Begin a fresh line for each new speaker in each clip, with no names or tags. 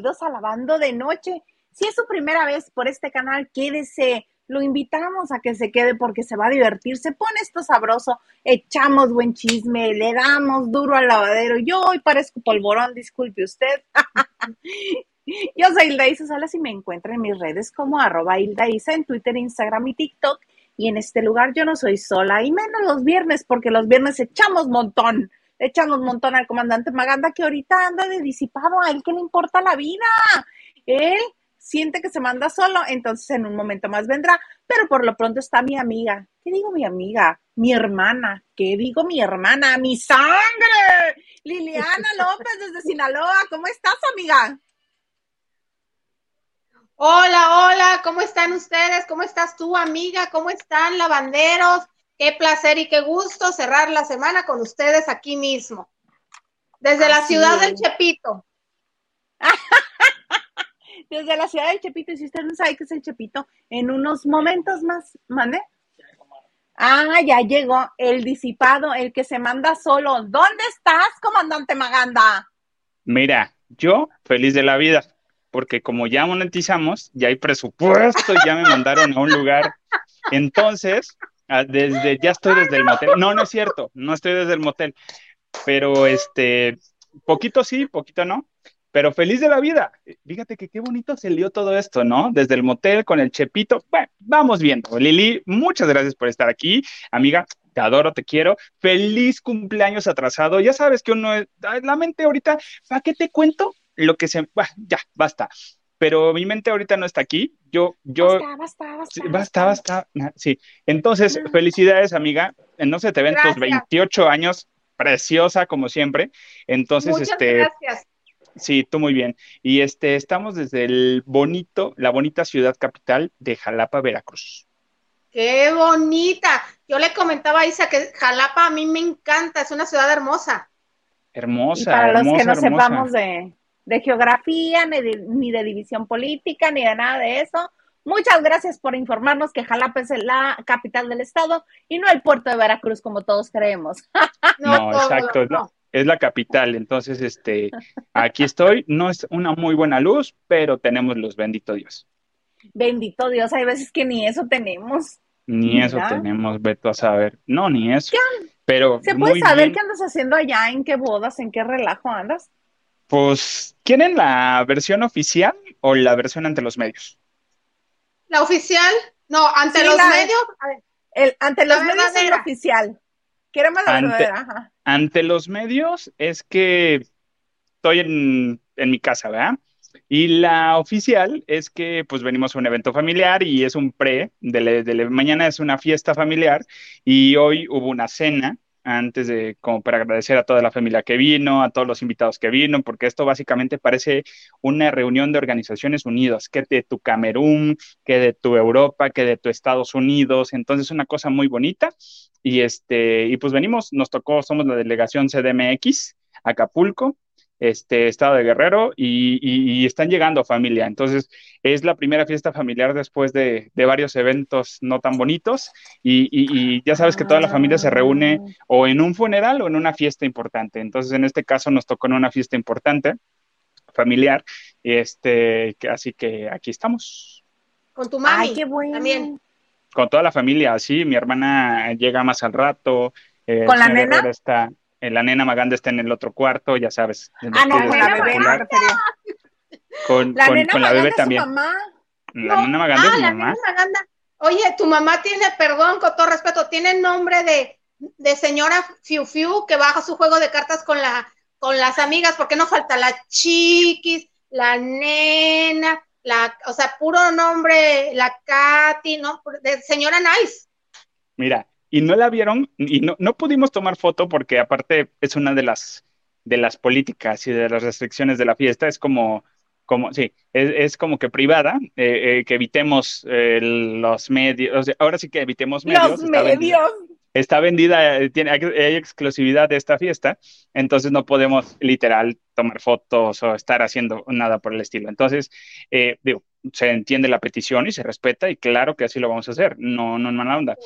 bienvenidos a Lavando de Noche. Si es su primera vez por este canal, quédese, lo invitamos a que se quede porque se va a divertir, se pone esto sabroso, echamos buen chisme, le damos duro al lavadero. Yo hoy parezco polvorón, disculpe usted. Yo soy Hilda Isa Salas y me encuentro en mis redes como arroba Hilda Isa en Twitter, Instagram y TikTok. Y en este lugar yo no soy sola, y menos los viernes, porque los viernes echamos montón. Echamos montón al comandante Maganda que ahorita anda de disipado, a él que le importa la vida. Él siente que se manda solo, entonces en un momento más vendrá, pero por lo pronto está mi amiga. ¿Qué digo mi amiga? Mi hermana. ¿Qué digo mi hermana? ¡Mi sangre! Liliana López desde Sinaloa. ¿Cómo estás, amiga?
Hola, hola, ¿cómo están ustedes? ¿Cómo estás tú, amiga? ¿Cómo están, lavanderos? Qué placer y qué gusto cerrar la semana con ustedes aquí mismo, desde la ciudad del Chepito.
desde la ciudad del Chepito, y si usted no sabe qué es el Chepito, en unos momentos más, ¿mande? Ah, ya llegó el disipado, el que se manda solo. ¿Dónde estás, comandante Maganda?
Mira, yo feliz de la vida porque como ya monetizamos, ya hay presupuesto, ya me mandaron a un lugar. Entonces, desde, ya estoy desde el motel. No, no es cierto, no estoy desde el motel, pero este, poquito sí, poquito no, pero feliz de la vida. Fíjate que qué bonito se lió todo esto, ¿no? Desde el motel con el chepito. Bueno, vamos viendo. Lili, muchas gracias por estar aquí. Amiga, te adoro, te quiero. Feliz cumpleaños atrasado. Ya sabes que uno, la mente ahorita, ¿para qué te cuento? lo que se, ya, basta. Pero mi mente ahorita no está aquí. Yo, yo.
Basta, basta, basta.
Basta, basta. Sí. Entonces, felicidades, amiga. No se te ven tus 28 años, preciosa como siempre. Entonces,
Muchas
este.
Gracias.
Sí, tú muy bien. Y este, estamos desde el bonito, la bonita ciudad capital de Jalapa, Veracruz.
Qué bonita. Yo le comentaba a Isa que Jalapa a mí me encanta, es una ciudad hermosa.
Hermosa.
Y para
hermosa,
los que no
hermosa.
sepamos de, de geografía, ni de, ni de división política, ni de nada de eso. Muchas gracias por informarnos que Jalapa es la capital del estado y no el puerto de Veracruz como todos creemos.
No, exacto, es la,
no.
es la capital. Entonces, este, aquí estoy. No es una muy buena luz, pero tenemos luz, bendito Dios.
Bendito Dios, hay veces que ni eso tenemos.
Ni eso tenemos, Beto, a saber. No, ni eso. Pero
¿Se puede
muy
saber
bien.
qué andas haciendo allá? ¿En qué bodas? ¿En qué relajo andas?
Pues, ¿quieren la versión oficial o la versión ante los medios?
La oficial, no, ante
Sí,
los
la-
medios,
El, ante
La
los medios es lo oficial. Queremos la
Ante-
verdadera. Ajá.
Ante los medios es que estoy en, en mi casa, ¿verdad? Y la oficial es que pues venimos a un evento familiar y es un pre, de, la- de la- mañana es una fiesta familiar y hoy hubo una cena antes de, como para agradecer a toda la familia que vino, a todos los invitados que vino, porque esto básicamente parece una reunión de organizaciones unidas, que de tu Camerún, que de tu Europa, que de tu Estados Unidos, entonces una cosa muy bonita. Y este, y pues venimos, nos tocó, somos la delegación CDMX, Acapulco, este, Estado de Guerrero, y, y- y están llegando familia. Entonces, es la primera fiesta familiar después de, de varios eventos no tan bonitos, y, y- y ya sabes que toda la familia se reúne o en un funeral o en una fiesta importante. Entonces, en este caso nos tocó en una fiesta importante, familiar, este, que- así que aquí estamos.
con tu mami.
Ay, qué bueno.
También.
Con toda la familia, sí, mi hermana llega más al rato. eh,
¿Con la nena?
Está, la nena Maganda está en el otro cuarto, ya sabes.
Ah, no, con la bebé me
particular.
refería.
Con,
La
con-
nena
con la
Maganda
bebé
es su
también.
mamá.
La
No,
nena Maganda
ah,
es mi
la
mamá.
nena Maganda. Oye, tu mamá tiene, perdón, con todo respeto, tiene nombre de, de señora Fiu Fiu que baja su juego de cartas con la con las amigas, porque no falta la chiquis, la nena, la, o sea, puro nombre, la Katy, ¿no? De señora Nice.
Mira, y no la vieron, y no, no pudimos tomar foto porque aparte es una de las de las políticas y de las restricciones de la fiesta, es como, como, sí, es, es como que privada, eh, eh, que evitemos eh, los medios, o sea, ahora sí que evitemos medios.
Los
está vendida-
medios.
está vendida, eh, tiene, hay, hay exclusividad de esta fiesta, entonces no podemos literal tomar fotos o estar haciendo nada por el estilo. Entonces, eh, digo, se entiende la petición y se respeta y claro que así lo vamos a hacer, no, no en mala onda.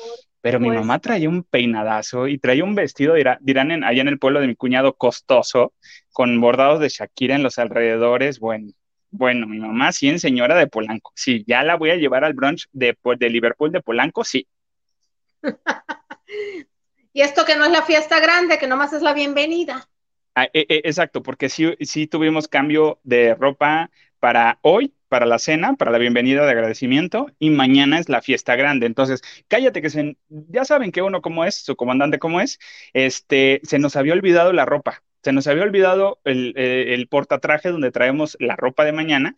Pero mi
Pues-
mamá traía un peinadazo y traía un vestido, dirá- dirán en- allá en el pueblo de mi cuñado, costoso, con bordados de Shakira en los alrededores. Bueno, bueno, mi mamá sí en señora de Polanco. Sí, ya la voy a llevar al brunch de, de Liverpool de Polanco, sí.
Y esto que no es la fiesta grande, que nomás es la bienvenida.
Ah, eh, eh, exacto, porque sí, sí tuvimos cambio de ropa para hoy, para la cena, para la bienvenida de agradecimiento, y mañana es la fiesta grande. Entonces, cállate que se, ya saben que uno como es, su comandante como es, este, se nos había olvidado la ropa, se nos había olvidado el, eh, el portatraje donde traemos la ropa de mañana.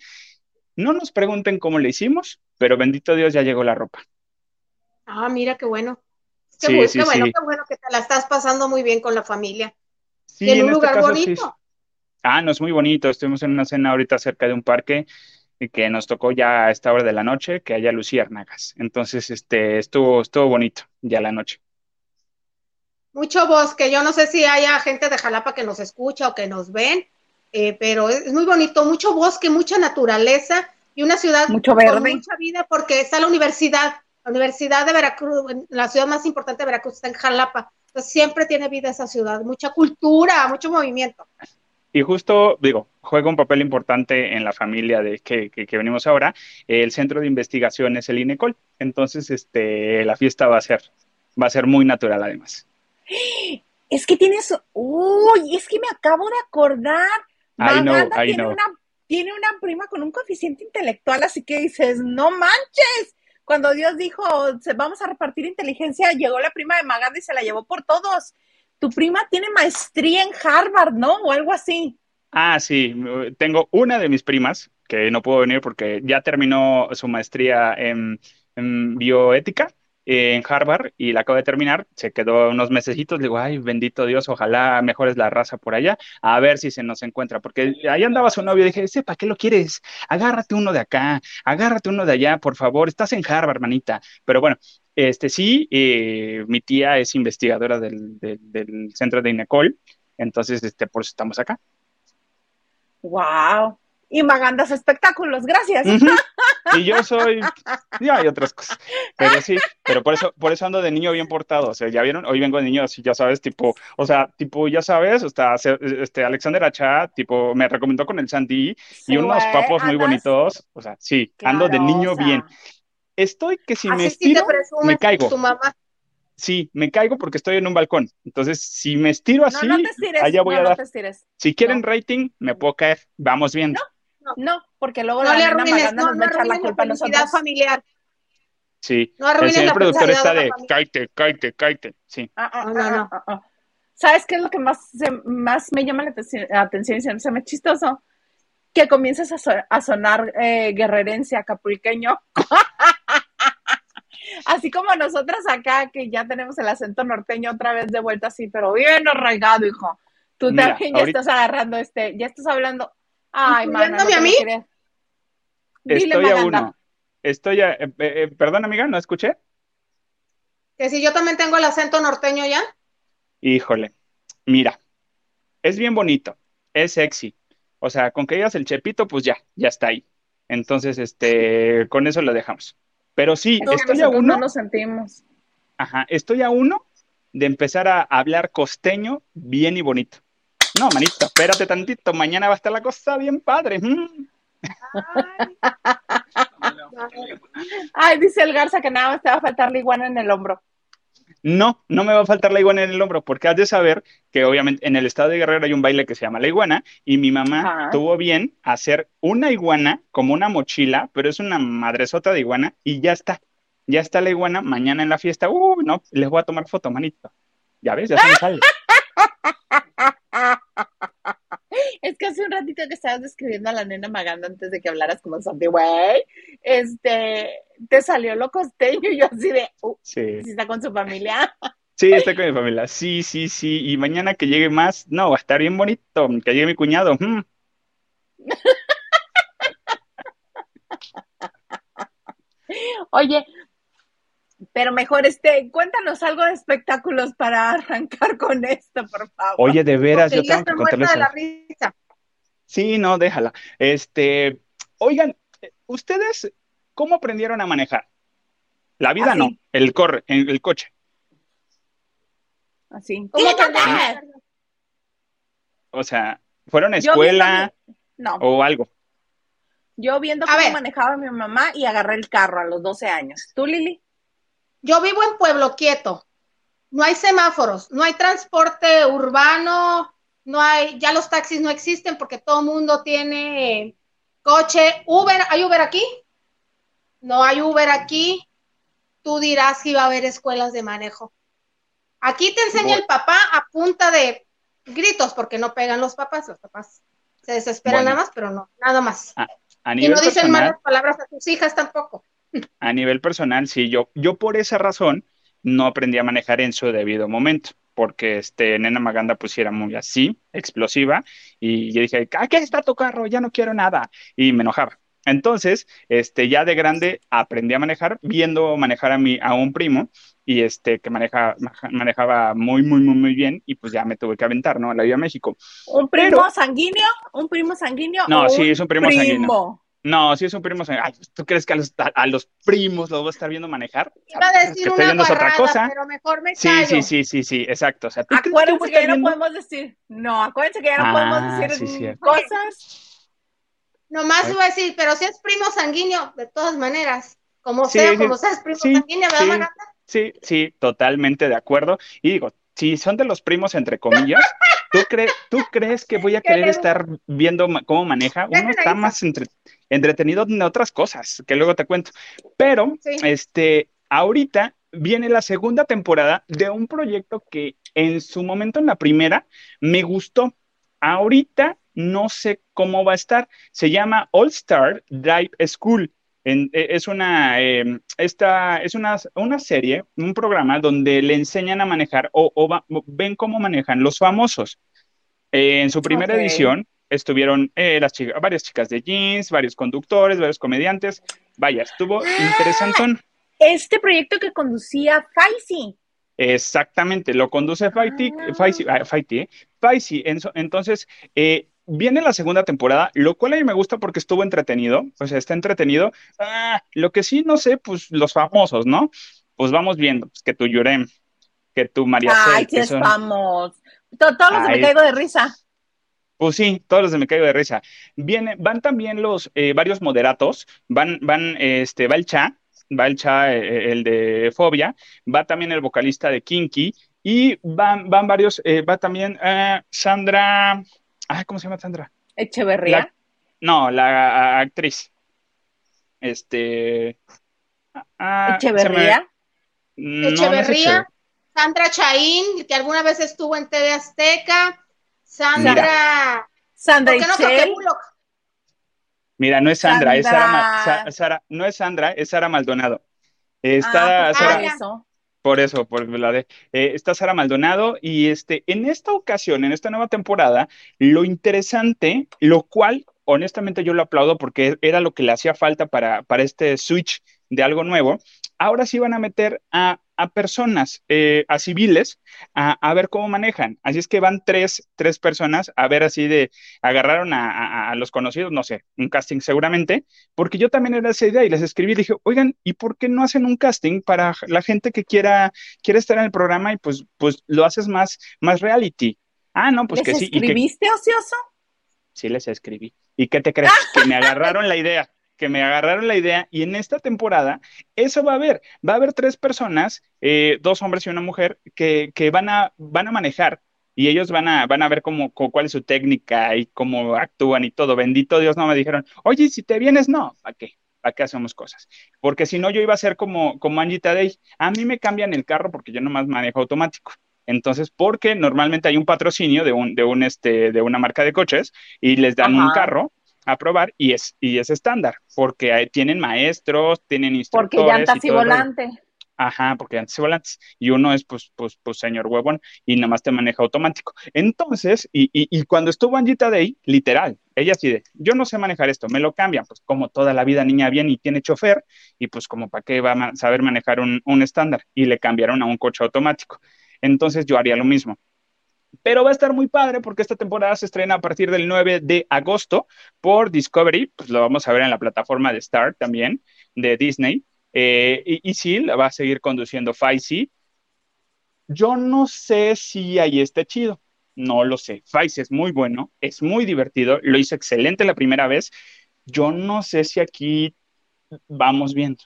No nos pregunten cómo le hicimos, pero bendito Dios ya llegó la ropa.
Ah, mira qué bueno. Qué,
Sí,
bu-
sí,
qué bueno,
sí.
qué bueno que te la estás pasando muy bien con la familia. Y en un
este
lugar
caso sí.
bonito.
Ah, no, es muy bonito. Estuvimos en una cena ahorita cerca de un parque y que nos tocó ya a esta hora de la noche que haya luciérnagas. Entonces, este, estuvo, estuvo bonito ya la noche.
Mucho bosque. Yo no sé si haya gente de Jalapa que nos escucha o que nos ven, eh, pero es, muy bonito. Mucho bosque, mucha naturaleza y una ciudad
Mucho
con mucha vida porque está la universidad. La Universidad de Veracruz, la ciudad más importante de Veracruz está en Jalapa. Entonces siempre tiene vida esa ciudad, mucha cultura, mucho movimiento.
Y justo, digo, juega un papel importante en la familia de que, que, que venimos ahora. El centro de investigación es el INECOL. Entonces, este, la fiesta va a ser, va a ser muy natural además.
Es que tienes, uy, es que me acabo de acordar.
I know, I
tiene
know.
una, tiene una prima con un coeficiente intelectual, así que dices, no manches. Cuando Dios dijo, "Se- vamos a repartir inteligencia, llegó la prima de Maganda y se la llevó por todos. Tu prima tiene maestría en Harvard, ¿no? O algo así.
Ah, sí, tengo una de mis primas que no pudo venir porque ya terminó su maestría en, bioética eh, en Harvard y la acaba de terminar, se quedó unos mesecitos, digo, ay, bendito Dios, ojalá mejores la raza por allá, a ver si se nos encuentra, porque ahí andaba su novio, dije, "Ese, ¿para qué lo quieres? Agárrate uno de acá, agárrate uno de allá, por favor, estás en Harvard, manita, pero bueno, este sí, eh, mi tía es investigadora del, del, del centro de INECOL, entonces, este, por eso estamos acá.
Wow. Y Magandas espectáculos, gracias.
Ujú. Y yo soy, ya hay otras cosas, pero sí, pero por eso, por eso ando de niño bien portado, o sea, ya vieron, hoy vengo de niño así, ya sabes, tipo, o sea, tipo, ya sabes, hasta este Alexander Achat, tipo, me recomendó con el Sandy y
Sí,
unos
güey,
papos muy bonitos, o sea, sí, ando de
Claro,
niño
o sea,
bien. Estoy que si me
Así sí te
estiro, me caigo.
tu mamá.
Sí, me caigo porque estoy en un balcón. Entonces, si me estiro así,
no te estires,
allá voy
no,
a
no
dar.
te estires.
Si quieren
no.
rating, me puedo caer. Vamos viendo.
No, porque luego
No
la
le arruines, no,
nos
no
va a echar la culpa a nosotros.
familiar.
Sí.
No
El
arruines
señor
la
productor está
de
cállate, cállate, cállate. Sí.
Ah, ah,
No, no,
ah,
no.
ah, ah. ¿Sabes qué es lo que más, se- más me llama la atención, atención y se me hace chistoso? Que comiences a, so- a sonar eh, guerrerense, acapulqueño. Así como nosotras acá, que ya tenemos el acento norteño otra vez de vuelta así, pero bien arraigado, hijo. Tú
Mira,
también ya
ahorita-
estás agarrando este, ya estás hablando. Ay, mana, no
¿Incluyéndome
te
a mí?
Dile,
Estoy a uno. Estoy a. eh, eh, perdón, amiga, ¿no escuché?
Que si yo también tengo el acento norteño ya.
Híjole. Mira, es bien bonito, es sexy. O sea, con que digas el chepito, pues ya, ya está ahí. Entonces, este, con eso lo dejamos. Pero sí, estoy a uno.
no nos sentimos.
Ajá, estoy a uno de empezar a hablar costeño bien y bonito. No, manito, espérate tantito, mañana va a estar la cosa bien padre. Mm.
Ay, dice el Garza que nada más te va a faltar la iguana en el hombro.
No, no me va a faltar la iguana en el hombro, porque has de saber que obviamente en el estado de Guerrero hay un baile que se llama la iguana, y mi mamá
Ajá.
tuvo bien hacer una iguana como una mochila, pero es una madresota de iguana, y ya está. Ya está la iguana, mañana en la fiesta, uh, no, les voy a tomar foto, manito. Ya ves, ya se me sale.
Es que hace un ratito que estabas describiendo a la nena Maganda antes de que hablaras como Santi, güey, este, te salió lo costeño y yo así de, uh,
Sí.
está con su familia.
Sí, estoy con mi familia. Sí, sí, sí. Y mañana que llegue más, no, va a estar bien bonito. Que llegue mi cuñado. mm.
Oye, pero mejor este, cuéntanos algo de espectáculos para arrancar con esto, por favor.
Oye, de veras,
Porque
yo tengo que contarles
de la risa.
Sí, no, déjala. Este, oigan, ¿ustedes cómo aprendieron a manejar? La vida no, el corre, el coche.
Así.
¿Cómo
O sea, ¿fueron a escuela
no.
o algo?
Yo viendo cómo manejaba mi mamá y agarré el carro a los 12 años. ¿Tú, Lili?
Yo vivo en Pueblo Quieto. No hay semáforos, no hay transporte urbano, no hay, ya los taxis no existen porque todo el mundo tiene coche. Uber, ¿hay Uber aquí? No hay Uber aquí. Tú dirás que iba a haber escuelas de manejo. Aquí te enseña el papá a punta de gritos porque no pegan los papás, los papás se desesperan nada más, pero no, nada más. y no dicen malas palabras a sus hijas tampoco.
A nivel personal, sí, yo, yo por esa razón no aprendí a manejar en su debido momento, porque este, Nena Maganda pues era muy así, explosiva, y yo dije, qué está tu carro? Ya no quiero nada, y me enojaba. Entonces, este, ya de grande aprendí a manejar, viendo manejar a, mi, a un primo, y este, que maneja, manejaba muy, muy, muy, muy bien, y pues ya me tuve que aventar, ¿no? A la Vida México.
¿Un primo sanguíneo? ¿Un primo sanguíneo?
No, sí, es un primo, sanguíneo. No, sí es un primo sanguíneo. ¿Tú crees que a los, a, los primos los voy a estar viendo manejar?
Iba a decir una barrada, otra cosa. pero mejor me
sí, sí, sí, sí, sí, exacto. O sea,
acuérdense que, ya no podemos decir, no, acuérdense que ya no podemos ah, decir cosas
Nomás iba a decir, pero si es primo sanguíneo, de todas maneras, como sea, como seas primo sanguíneo, ¿me da
Sí, sí, totalmente de acuerdo. Y digo, si son de los primos, entre comillas, ¿tú, crees ¿tú crees que voy a querer estar viendo cómo maneja? Uno está más entretenido en otras cosas, que luego te cuento. Pero, este, ahorita viene la segunda temporada de un proyecto que en su momento, en la primera, me gustó. Ahorita no sé cómo va a estar. Se llama All Star Drive School. E, es una, em, esta, es una, una, serie, un programa donde le enseñan a manejar o, ven cómo manejan los famosos. Eh, en su primera edición estuvieron eh, las chicas, varias chicas de jeans, varios conductores, varios comediantes. Vaya, estuvo ah, interesante.
Este proyecto que conducía Faisy.
Exactamente, lo conduce Faisy, ah. Faisy, ¿eh? Entonces, eh, viene la segunda temporada, lo cual a mí me gusta porque estuvo entretenido, o sea, está entretenido. Ah, lo que sí no sé, pues los famosos, ¿no? Pues vamos viendo, pues, que tu Yurem, que tu María
Ay, que es famoso. Todos los de Me Caigo de Risa.
Pues sí, todos los de Me Caigo de Risa. Viene, van también los eh, varios moderatos, van, van, este, va el Cha, va el Cha, eh, eh, el de Fobia, va también el vocalista de Kinky, y van, van varios, va también Sandra, Ah, ¿cómo se llama Sandra?
Echeverría.
no, la actriz. Este.
Ah, Echeverría.
Echeverría. Sandra Chaín, que alguna vez estuvo en TV Azteca. Sandra.
Sandra
Mira, no es Sandra, es Sara, no es Sandra, es Sara Maldonado. Está
ah, pues Sara, eso.
Por eso, por la de. Eh, está Sara Maldonado y este, en esta ocasión, en esta nueva temporada, lo interesante, lo cual honestamente yo lo aplaudo porque era lo que le hacía falta para, para este switch de algo nuevo, ahora sí van a meter a, personas, eh, a civiles, a, ver cómo manejan. Así es que van tres, tres personas a ver así de, agarraron a, los conocidos, no sé, un casting seguramente, porque yo también era esa idea y les escribí y dije, oigan, ¿y por qué no hacen un casting para la gente que quiera, quiera estar en el programa y pues, pues lo haces más, más reality? Ah, no, pues que sí.
¿Escribiste, ocioso?
Sí, les escribí. ¿Y qué te crees? que me agarraron la idea que me agarraron la idea y en esta temporada eso va a haber, va a haber tres personas, eh, dos hombres y una mujer, que, van, a, van a manejar y ellos van a, van a ver cómo, cuál es su técnica y cómo actúan y todo. Bendito Dios, no me dijeron, oye, si te vienes, no, ¿para qué? ¿Para qué hacemos cosas? Porque si no, yo iba a ser como, como Angie Tadei. A mí me cambian el carro porque yo nomás manejo automático. Entonces, porque normalmente hay un patrocinio de, un, de, un, este, de una marca de coches y les dan un carro aprobar y es, y es estándar, porque tienen maestros, tienen instructores.
Porque llantas y, y volante.
Ajá, porque antes y volantes. Y uno es, pues, pues, pues, señor huevón, y nada más te maneja automático. Entonces, y, y, y cuando estuvo Angita Day, literal, ella así de, yo no sé manejar esto, me lo cambian, pues como toda la vida niña bien y tiene chofer, y pues como para qué va a saber manejar un, un estándar, y le cambiaron a un coche automático. Entonces yo haría lo mismo pero va a estar muy padre porque esta temporada se estrena a partir del 9 de agosto por Discovery, pues lo vamos a ver en la plataforma de Star también, de Disney, eh, y, y, sí, la va a seguir conduciendo Faisy. Yo no sé si ahí está chido, no lo sé. Faisy es muy bueno, es muy divertido, lo hizo excelente la primera vez. Yo no sé si aquí vamos viendo.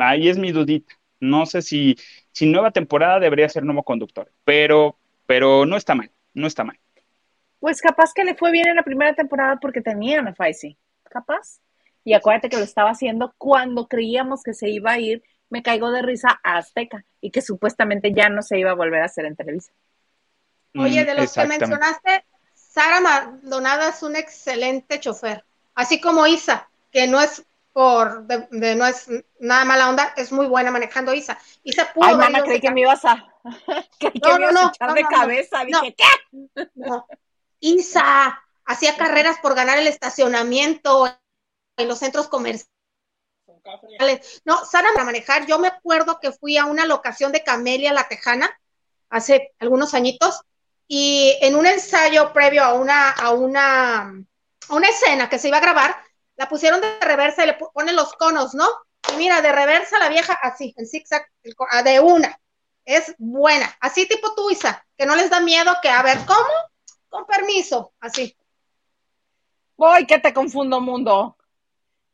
Ahí es mi dudita. No sé si, si nueva temporada debería ser nuevo conductor, pero, pero no está mal, no está mal.
Pues capaz que le fue bien en la primera temporada porque tenían a Faisy. Capaz. Y acuérdate que lo estaba haciendo cuando creíamos que se iba a ir, me caigo de risa a Azteca y que supuestamente ya no se iba a volver a hacer en televisión.
Oye, de los que mencionaste, Sara Maldonada es un excelente chofer, así como Isa, que no es por, de, no es nada mala onda, es muy buena manejando Isa. Isa
pudo Ay, mana, creí que me ibas a, creí que me ibas a echar de cabeza, dije, ¿qué?
Isa hacía carreras por ganar el estacionamiento en los centros comerciales. No, Sara para manejar, yo me acuerdo que fui a una locación de Camelia La Tejana hace algunos añitos y en un ensayo previo a una, a una, a una escena que se iba a grabar, la pusieron de reversa y le ponen los conos, ¿no? Y mira, de reversa la vieja así, en zigzag, ah, de una. Es buena. Así tipo tú, Isa, que no les da miedo que, a ver, ¿cómo? Con permiso, así.
Voy, que te confundo, mundo.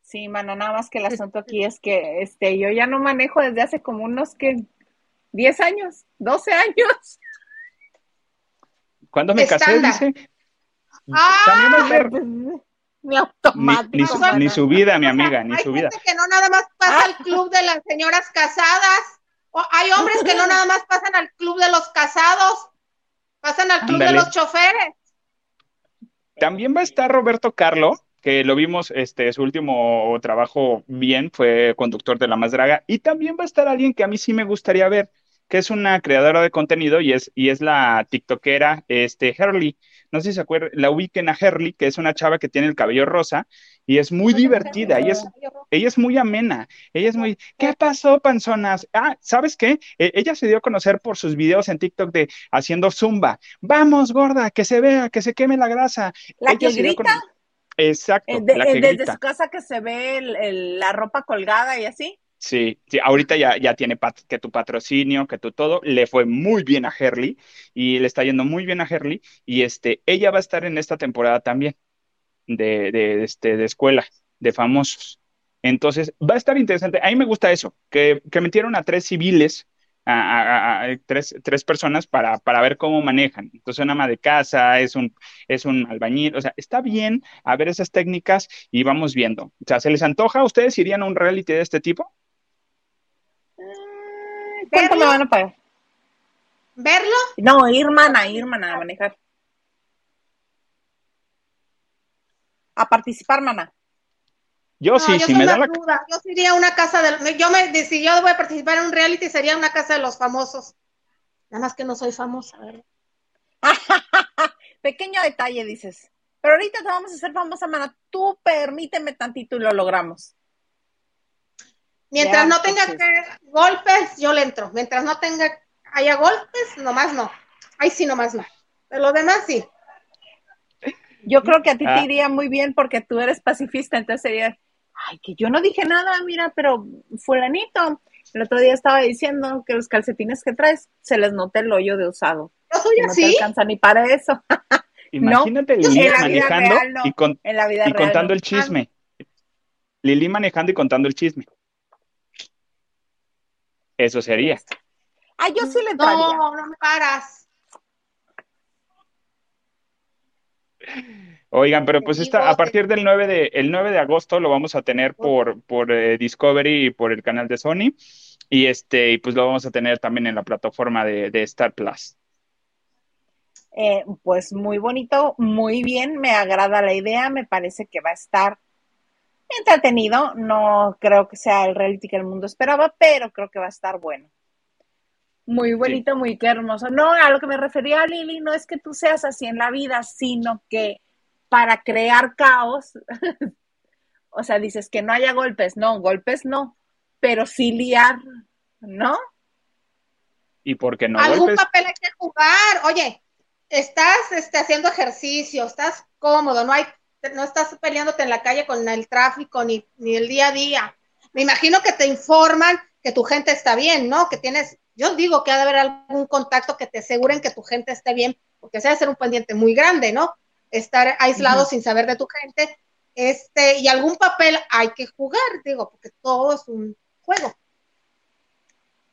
Sí, mano, nada más que el asunto aquí es que este, yo ya no manejo desde hace como unos que 10 años, 12 años.
¿Cuándo me casé? Dice.
Ah,
ni automático.
Ni, su vida, mi amiga, ni su vida.
Hay gente que no nada más pasa al club de las señoras casadas. O hay hombres que no nada más pasan al club de los casados, pasan al club de los choferes.
También va a estar Roberto Carlo, que lo vimos, este, su último trabajo bien, fue conductor de La Más Draga, y también va a estar alguien que a mí sí me gustaría ver, que es una creadora de contenido y es, y es la tiktokera, este, Herly no sé si se acuerdan, la ubiquen a Herly, que es una chava que tiene el cabello rosa y es muy divertida, ella es, ella es muy amena, ella es muy, ¿qué pasó, panzonas? Ah, ¿sabes qué? E, ella se dio a conocer por sus videos en TikTok de haciendo zumba, vamos, gorda, que se vea, que se queme la grasa.
La que grita.
Exacto.
Eh, desde su casa que se ve la ropa colgada y así.
Sí, sí, ahorita ya, ya tiene que tu patrocinio, que tu todo, le fue muy bien a Herly y le está yendo muy bien a Herly y este, ella va a estar en esta temporada también de, de, este, de escuela, de famosos. Entonces, va a estar interesante. A mí me gusta eso, que, que metieron a tres civiles, a, a, tres, tres, personas para, para, ver cómo manejan. Entonces, una ama de casa, es un, es un albañil, o sea, está bien a ver esas técnicas y vamos viendo. O sea, ¿se les antoja? ¿Ustedes irían a un reality de este tipo?
¿Cuánto me van a pagar?
¿Verlo?
No, ir mana, ir mana a manejar. A participar, mana.
Yo sí, si me da la...
Yo sería una casa de... Yo me, si yo voy a participar en un reality, sería una casa de los famosos. Nada más que no soy famosa, ¿verdad?
Pequeño detalle, dices. Pero ahorita te vamos a hacer famosa, mana. Tú permíteme tantito y lo logramos.
Mientras no tenga que golpes, yo le entro. Mientras no tenga, haya golpes, nomás no. Ahí sí, nomás no. De lo demás, sí.
Yo creo que a ti te ah. iría muy bien porque tú eres pacifista, entonces sería, ay, que yo no dije nada, mira, pero fulanito, el otro día estaba diciendo que los calcetines que traes se les nota el hoyo de usado.
Yo soy
no
así.
te alcanza ni para eso.
Imagínate Lili manejando y, contando el chisme. Lili manejando y contando el chisme. Eso sería.
Ah, yo sí le entraría.
No, no me paras.
Oigan, pero pues está, a partir del 9 de, el 9 de agosto lo vamos a tener por, por eh, Discovery y por el canal de Sony. Y este, y pues lo vamos a tener también en la plataforma de, Star Plus.
Eh, pues muy bonito, muy bien, me agrada la idea, me parece que va a estar entretenido. No creo que sea el reality que el mundo esperaba, pero creo que va a estar bueno. Muy bonito, muy qué hermoso. No, a lo que me refería Lili, no es que tú seas así en la vida, sino que para crear caos, o sea, dices que no haya golpes, no, golpes no, pero sí liar, ¿no?
¿Y por qué no
Algún papel hay que jugar. Oye, estás este, haciendo ejercicio, estás cómodo, no hay, no estás peleándote en la calle con el tráfico ni, ni el día a día. Me imagino que te informan que tu gente está bien, ¿no? Que tienes, yo digo que ha de haber algún contacto que te aseguren que tu gente esté bien, porque se debe ser un pendiente muy grande, ¿no? Estar aislado sin saber de tu gente, este, y algún papel hay que jugar, digo, porque todo es un juego.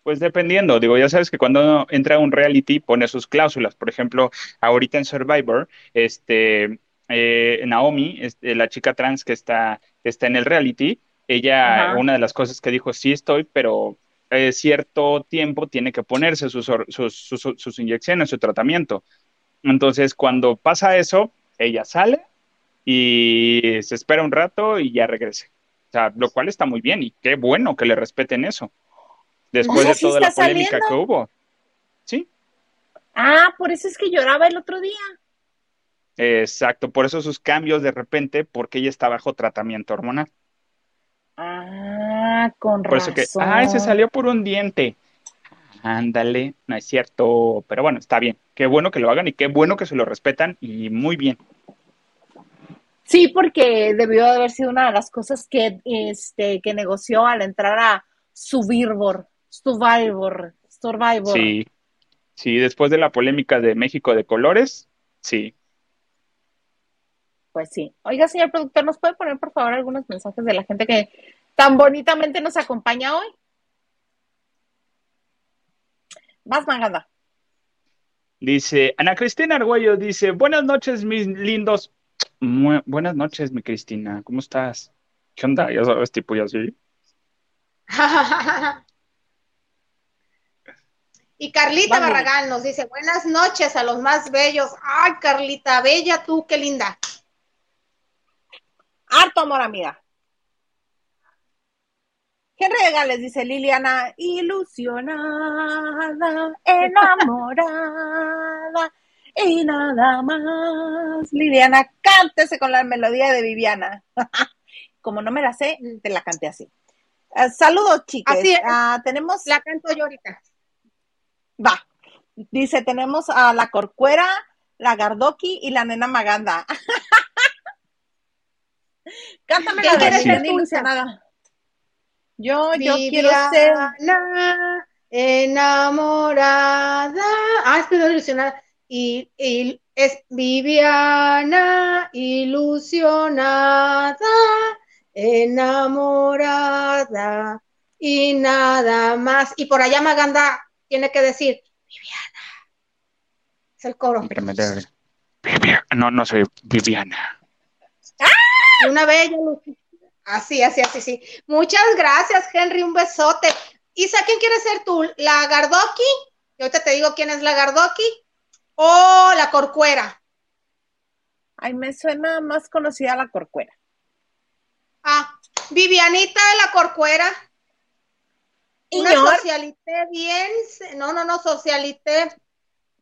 Pues dependiendo, digo, ya sabes que cuando entra un reality pone sus cláusulas. Por ejemplo, ahorita en Survivor, este, eh, Naomi, este, la chica trans que está, está en el reality, ella, una de las cosas que dijo, sí estoy, pero eh, cierto tiempo tiene que ponerse sus, sus, sus, sus inyecciones, su tratamiento. Entonces, cuando pasa eso, ella sale y se espera un rato y ya regrese. O sea, lo cual está muy bien y qué bueno que le respeten eso después de toda la polémica que hubo. ¿Sí?
Ah, por eso es que lloraba el otro día.
Exacto, por eso sus cambios de repente, porque ella está bajo tratamiento hormonal.
Ah, con por razón. Eso
que, ay, se salió por un diente. Ándale, no es cierto, pero bueno, está bien. Qué bueno que lo hagan y qué bueno que se lo respetan y muy bien.
Sí, porque debió haber sido una de las cosas que, este, que negoció al entrar a Survivor. Survivor, Survivor.
Sí, sí, después de la polémica de México de colores, sí.
Pues sí. Oiga, señor productor, ¿nos puede poner por favor algunos mensajes de la gente que tan bonitamente nos acompaña hoy? Más mangada.
Dice, Ana Cristina Argüello dice, buenas noches, mis lindos. buenas noches, mi Cristina, ¿cómo estás? ¿Qué onda? Ya sabes, tipo, ya sí.
Y Carlita Barragán nos dice, buenas noches a los más bellos. Ay, Carlita, bella tú, qué linda.
Harto amor, amiga. Henry les dice Liliana, ilusionada, enamorada y nada más. Liliana, cántese con la melodía de Viviana. Como no me la sé, te la canté así. Uh, saludos, chicas. Así uh, tenemos.
La canto yo ahorita.
Va. Dice, tenemos a la Corcuera, la Gardoki y la nena Maganda. Cántame la de ilusionada. Yo, yo quiero ser
enamorada. Ah, estoy ilusionada. Y, y es Viviana ilusionada, enamorada y nada más. Y por allá Maganda tiene que decir, Viviana. Es el coro.
No, no soy Viviana.
Una bella Así, así, así, sí. Muchas gracias, Henry. Un besote. Isa, ¿quién quiere ser tú? ¿La Gardoki? Y ahorita te digo quién es la Gardoki. ¿O la Corcuera?
Ay, me suena más conocida la Corcuera.
Ah, Vivianita de la Corcuera. Una socialité bien, no, no, no, socialité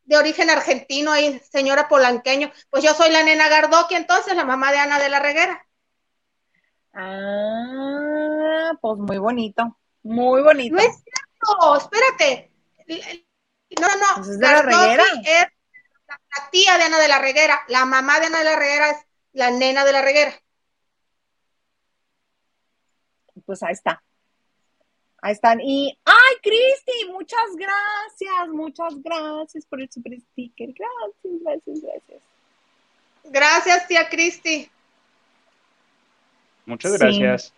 de origen argentino y señora Polanqueño. Pues yo soy la nena Gardoki, entonces, la mamá de Ana de la Reguera.
Ah, pues muy bonito, muy bonito.
No es cierto, espérate. No, no,
pues es de la Reguera.
es la tía de Ana de la Reguera. La mamá de Ana de la Reguera es la nena de la Reguera.
Pues ahí está. Ahí están. Y, ay, Cristi, muchas gracias, muchas gracias por el super sticker. Gracias, gracias, gracias.
Gracias, tía Cristi.
Muchas gracias.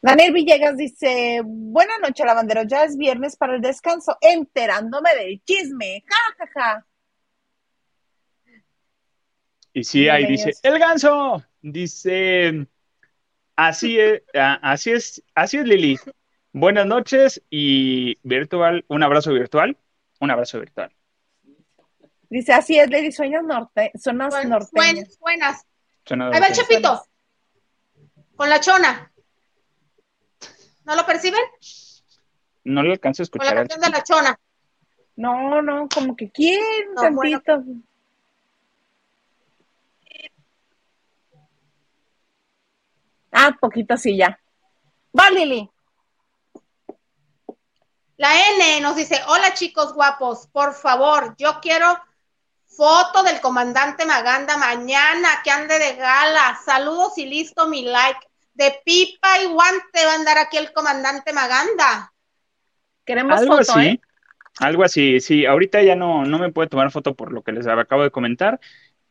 Daniel Villegas dice, buenas noches, lavandero, ya es viernes para el descanso, enterándome del chisme, ja, ja, ja.
Y sí, ahí dice, el ganso, dice, así es, así es, así es Lili, Buenas noches y virtual, un abrazo virtual, un abrazo virtual.
Dice, así es, Lady, sueños norte, zonas norteñas.
Buenas, buenas. Ahí va el Chapito, con la chona. ¿No lo perciben?
No le alcanzo a escuchar.
Con la canción de la chona.
No, no, como que quién, no, tantito. Ah, poquito sí ya. Va, Lili.
La N nos dice, hola chicos guapos, por favor, yo quiero Foto del comandante Maganda mañana que ande de gala. Saludos y listo mi like. De pipa y guante va a andar aquí el comandante Maganda.
Queremos
Algo
foto,
así.
¿eh?
Algo así, sí. Ahorita ya no, no me puede tomar foto por lo que les acabo de comentar,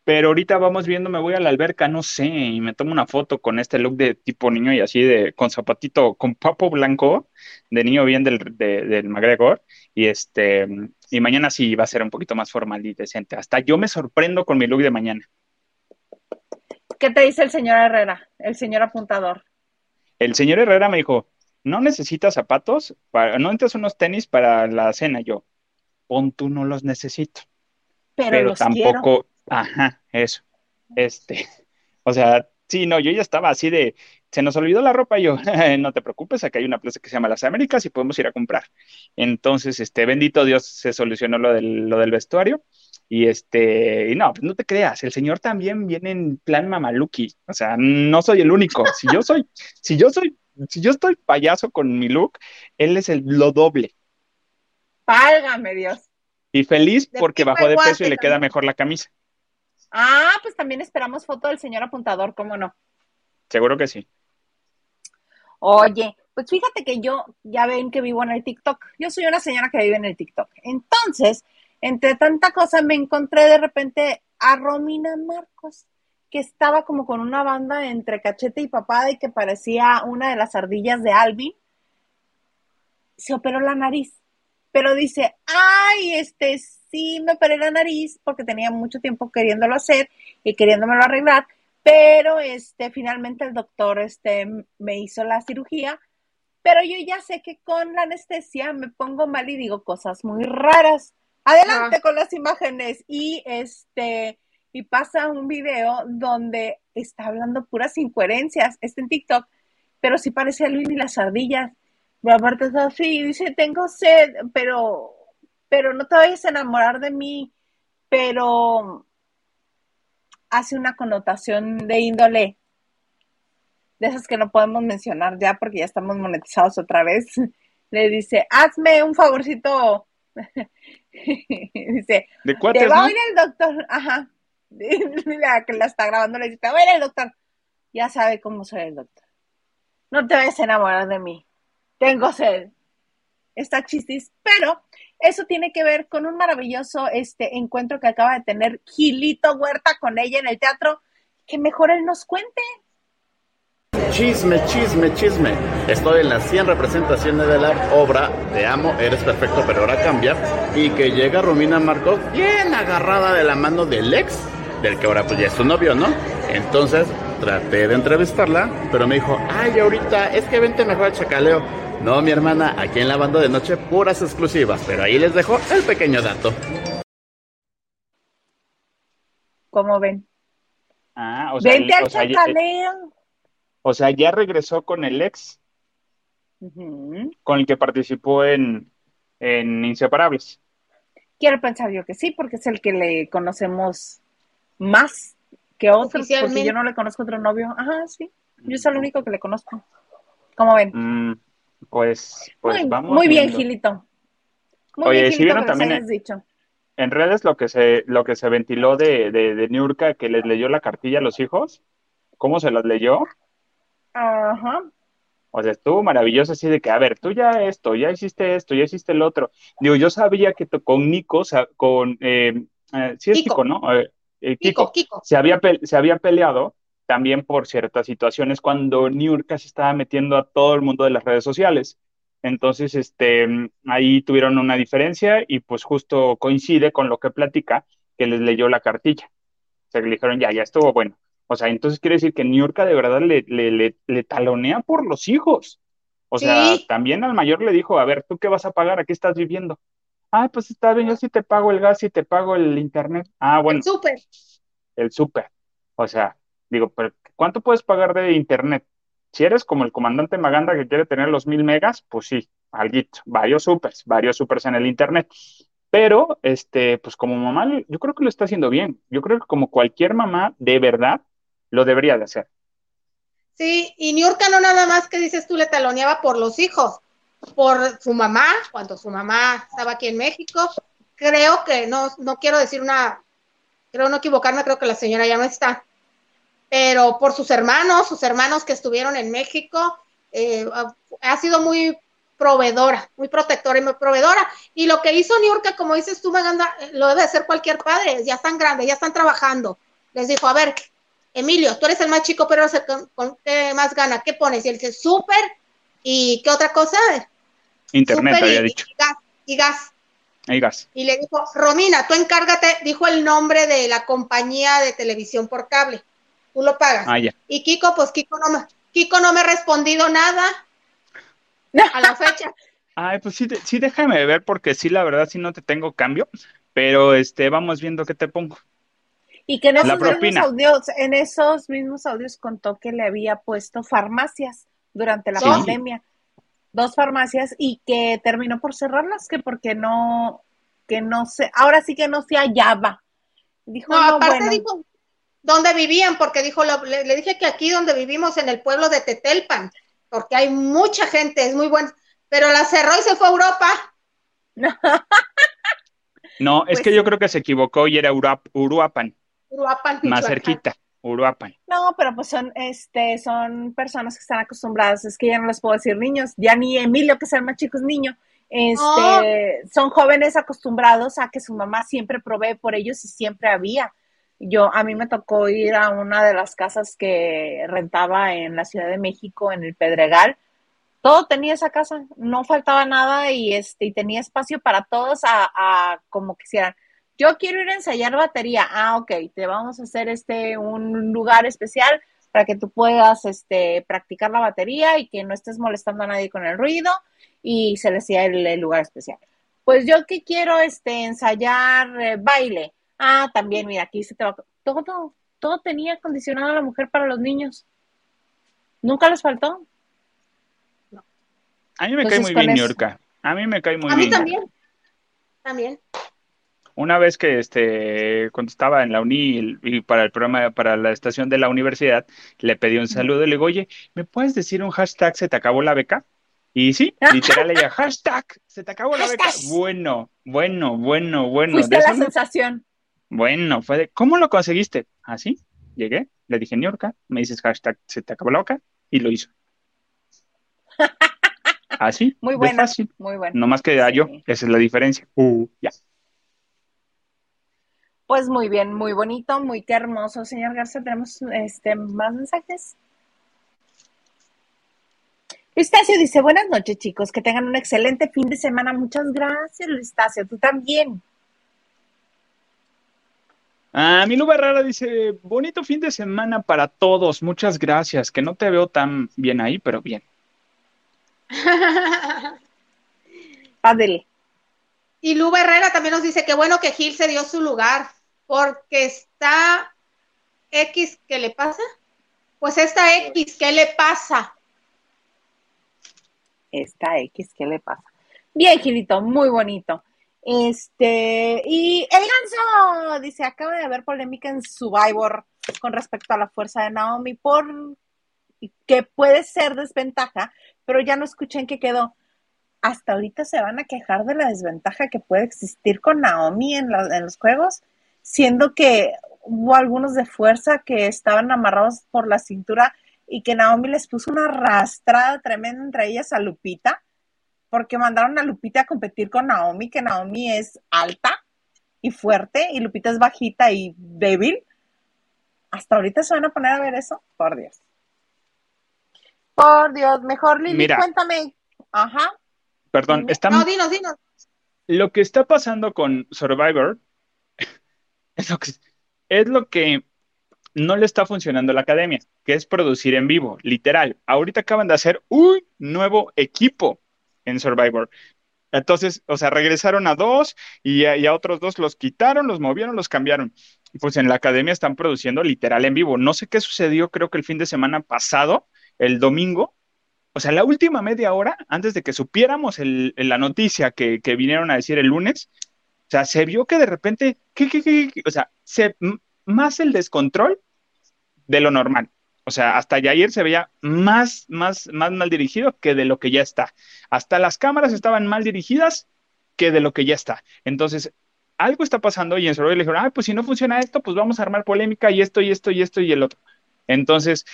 pero ahorita vamos viendo, me voy a la alberca, no sé, y me tomo una foto con este look de tipo niño y así de con zapatito, con papo blanco, de niño bien del, de- del McGregor, y este, y mañana sí va a ser un poquito más formal y decente. Hasta yo me sorprendo con mi look de mañana.
¿Qué te dice el señor Herrera, el señor apuntador?
El señor Herrera me dijo, no necesitas zapatos, para, no necesitas unos tenis para la cena. Yo, pon tú, no los necesito.
Pero,
pero
los quiero.
tampoco, ajá, eso, este, o sea, sí, no, yo ya estaba así de, se nos olvidó la ropa, y yo, no te preocupes, acá hay una plaza que se llama Las Américas y podemos ir a comprar. Entonces, este, bendito Dios, se solucionó lo del, lo del vestuario, y este, y no, pues no te creas, el señor también viene en plan mamaluki, o sea, no soy el único, si yo soy, si yo soy, si yo estoy payaso con mi look, él es el, lo doble.
Válgame Dios.
Y feliz
De
porque bajó de peso y le queda mejor la camisa.
Ah, pues también esperamos foto del señor apuntador, ¿cómo no?
Seguro que sí.
Oye, pues fíjate que yo, ya ven que vivo en el TikTok. Yo soy una señora que vive en el TikTok. Entonces, entre tanta cosa, me encontré de repente a Romina Marcos, que estaba como con una banda entre cachete y papada y que parecía una de las ardillas de Alvin. Se operó la nariz, pero dice, ay, este, sí me operé la nariz porque tenía mucho tiempo queriéndolo hacer y queriéndomelo arreglar, pero este, finalmente el doctor este, me hizo la cirugía, pero yo ya sé que con la anestesia me pongo mal y digo cosas muy raras. Adelante
Ah.
con las imágenes y este y pasa un video donde está hablando puras incoherencias, está en TikTok, pero sí parece a Luis y las ardillas. Pero aparte es así, dice, tengo sed, pero, pero no te vayas a enamorar de mí, pero hace una connotación de índole de esas que no podemos mencionar ya porque ya estamos monetizados otra vez. Le dice, hazme un favorcito. dice,
De
te
cuates,
va
¿no?
a oír el doctor. Ajá. La que la está grabando le dice, te va a oír el doctor. Ya sabe cómo soy el doctor. No te vayas a enamorar de mí. Tengo sed. Está chistis, pero eso tiene que ver con un maravilloso este encuentro que acaba de tener Gilito Huerta con ella en el teatro. Que mejor él nos cuente.
Chisme, chisme, chisme. Estoy en las 100 representaciones de la obra Te amo, eres perfecto, pero ahora cambia. Y que llega Romina Marcos bien agarrada de la mano del ex, del que ahora pues ya es su novio, ¿no? Entonces traté de entrevistarla, pero me dijo, ay, ahorita es que vente mejor al chacaleo. No, mi hermana, aquí en la banda de noche puras exclusivas, pero ahí les dejo el pequeño dato.
Como ven.
Ah, o sea,
Vente al
o sea, ya,
chacaleo.
O sea, ya regresó con el ex con el que participó en, en Inseparables.
Quiero pensar yo que sí, porque es el que le conocemos más que otros, porque yo no le conozco otro novio. Ajá, sí. Yo soy el único que le conozco. ¿Cómo ven?
Mm, pues, pues
muy,
vamos
muy bien. Gilito. Muy
Oye,
bien,
¿sí
Gilito,
vieron
que nos
también
hayas
el-
dicho.
En redes lo que se, lo que se ventiló de, de, de Niurka, que les leyó la cartilla a los hijos, ¿cómo se las leyó?
Ajá.
O sea, estuvo maravilloso así de que, a ver, tú ya esto, ya hiciste esto, ya hiciste el otro. Digo, yo sabía que con Nico, o sea, con, eh, eh, sí es
Kiko.
Kiko, ¿no? Eh,
Kiko, Kiko.
se había, se había peleado también por ciertas situaciones cuando Niurka se estaba metiendo a todo el mundo de las redes sociales. Entonces, este, ahí tuvieron una diferencia y pues justo coincide con lo que platica, que les leyó la cartilla. O sea, que le dijeron, ya, ya estuvo bueno. O sea, entonces quiere decir que Niurka de verdad le, le, le, le talonea por los hijos. O sea,
Sí.
también al mayor le dijo, a ver, ¿tú qué vas a pagar? ¿A qué estás viviendo? Ah, pues está bien, yo sí te pago el gas y te pago el internet. Ah, bueno,
Súper.
el súper. O sea, digo, pero ¿cuánto puedes pagar de internet? Si eres como el comandante Maganda que quiere tener los mil megas, pues sí, alguito, varios supers, varios supers en el internet. Pero, este, pues como mamá, yo creo que lo está haciendo bien. Yo creo que como cualquier mamá, de verdad, lo debería de hacer.
Sí, y Niurka no nada más que dices tú le taloneaba por los hijos, por su mamá, cuando su mamá estaba aquí en México. Creo que no, no quiero decir una creo no equivocarme, creo que la señora ya no está, pero por sus hermanos, sus hermanos que estuvieron en México, eh, ha sido muy proveedora, muy protectora y muy proveedora. Y lo que hizo Niurka, como dices tú, Maganda, lo debe hacer cualquier padre, ya están grandes, ya están trabajando. Les dijo, a ver, Emilio, tú eres el más chico, pero el con, qué más gana, ¿qué pones? Y él dice, súper, ¿y qué otra cosa?
Internet, había dicho.
Y gas, y gas.
Y gas.
Y le dijo, Romina, tú encárgate, dijo el nombre de la compañía de televisión por cable. Tú lo pagas.
Ah, ya.
Y Kiko, pues Kiko no me, Kiko no me ha respondido nada a la fecha.
Ay, pues sí, sí, déjame ver, porque sí, la verdad, sí no te tengo cambio, pero este, vamos viendo qué te pongo.
Y que en esos, mismos audios, en esos mismos audios contó que le había puesto farmacias durante la pandemia. Dos farmacias y que terminó por cerrarlas, que porque no, que no se, ahora sí que no se hallaba.
Dijo, no, aparte dijo dónde vivían, porque dijo, le, le, dije que aquí donde vivimos, en el pueblo de Tetelpan, porque hay mucha gente, es muy bueno, pero la cerró y se fue a Europa.
No, es pues que yo creo que se equivocó y era Uruapan.
Uruapan,
Más cerquita, Uruapan.
No, pero pues son, este, son personas que están acostumbradas, es que ya no les puedo decir niños, ya ni Emilio, que es el más chico, es niño. Este, son jóvenes acostumbrados a que su mamá siempre provee por ellos y siempre había. Yo, a mí me tocó ir a una de las casas que rentaba en la Ciudad de México, en el Pedregal. Todo tenía esa casa, no faltaba nada y este, y tenía espacio para todos a, a como quisieran yo quiero ir a ensayar batería. Ah, ok, te vamos a hacer este un lugar especial para que tú puedas este, practicar la batería y que no estés molestando a nadie con el ruido y se le hacía el, lugar especial. Pues yo que quiero este, ensayar eh, baile. Ah, también, mira, aquí se te va. Todo, todo tenía acondicionado a la mujer para los niños. ¿Nunca les faltó?
No. A mí me cae muy bien, Yorka. A mí me cae muy bien.
A mí también. También.
Una vez que este, cuando estaba en la uni y para el programa, para la estación de la universidad, le pedí un saludo y le digo, oye, ¿me puedes decir un hashtag se te acabó la beca? Y sí, literal ella, hashtag, se te acabó la beca. Bueno, bueno, bueno, bueno.
Fuiste la sensación.
Bueno, fue de, ¿cómo lo conseguiste? Así, llegué, le dije, Niorca, me dices hashtag, se te acabó la beca, y lo hizo. Así,
muy bueno, fácil. Muy bueno.
No más que yo, esa es la diferencia. Uh, ya.
Pues muy bien, muy bonito, muy qué hermoso, señor Garza. Tenemos este más mensajes. Luistacio dice, buenas noches chicos, que tengan un excelente fin de semana. Muchas gracias, Luistacio, tú también.
Ah, mi Lu Rara dice, bonito fin de semana para todos, muchas gracias, que no te veo tan bien ahí, pero bien.
Adele.
Y Lu Herrera también nos dice que bueno que Gil se dio su lugar porque está X, ¿qué le pasa? Pues esta X, ¿qué le pasa?
Esta X, ¿qué le pasa? Bien, Gilito, muy bonito. Este, y el ganso dice, acaba de haber polémica en Survivor con respecto a la fuerza de Naomi por que puede ser desventaja, pero ya no escuché en qué quedó. Hasta ahorita se van a quejar de la desventaja que puede existir con Naomi en los juegos siendo que hubo algunos de fuerza que estaban amarrados por la cintura y que Naomi les puso una arrastrada tremenda entre ellas a Lupita, porque mandaron a Lupita a competir con Naomi, que Naomi es alta y fuerte y Lupita es bajita y débil. Hasta ahorita se van a poner a ver eso, por Dios. Por Dios, mejor Lili, cuéntame. Ajá.
Perdón,
estamos. No, dinos, dinos.
Lo que está pasando con Survivor es lo que, es lo que no le está funcionando a la academia, que es producir en vivo, literal. Ahorita acaban de hacer un nuevo equipo en Survivor. Entonces, o sea, regresaron a dos y a, otros dos los quitaron, los movieron, los cambiaron. Pues en la academia están produciendo literal en vivo. No sé qué sucedió, creo que el fin de semana pasado, el domingo, o sea, la última media hora, antes de que supiéramos la noticia que, que, vinieron a decir el lunes, o sea, se vio que de repente, ¿qué, qué, qué, o sea, se, más el descontrol de lo normal. O sea, hasta ayer se veía más, más, más mal dirigido que de lo que ya está. Hasta las cámaras estaban mal dirigidas que de lo que ya está. Entonces, algo está pasando y en Survivor le dijeron, ah, pues si no funciona esto, pues vamos a armar polémica y esto y esto y esto y el otro. Entonces,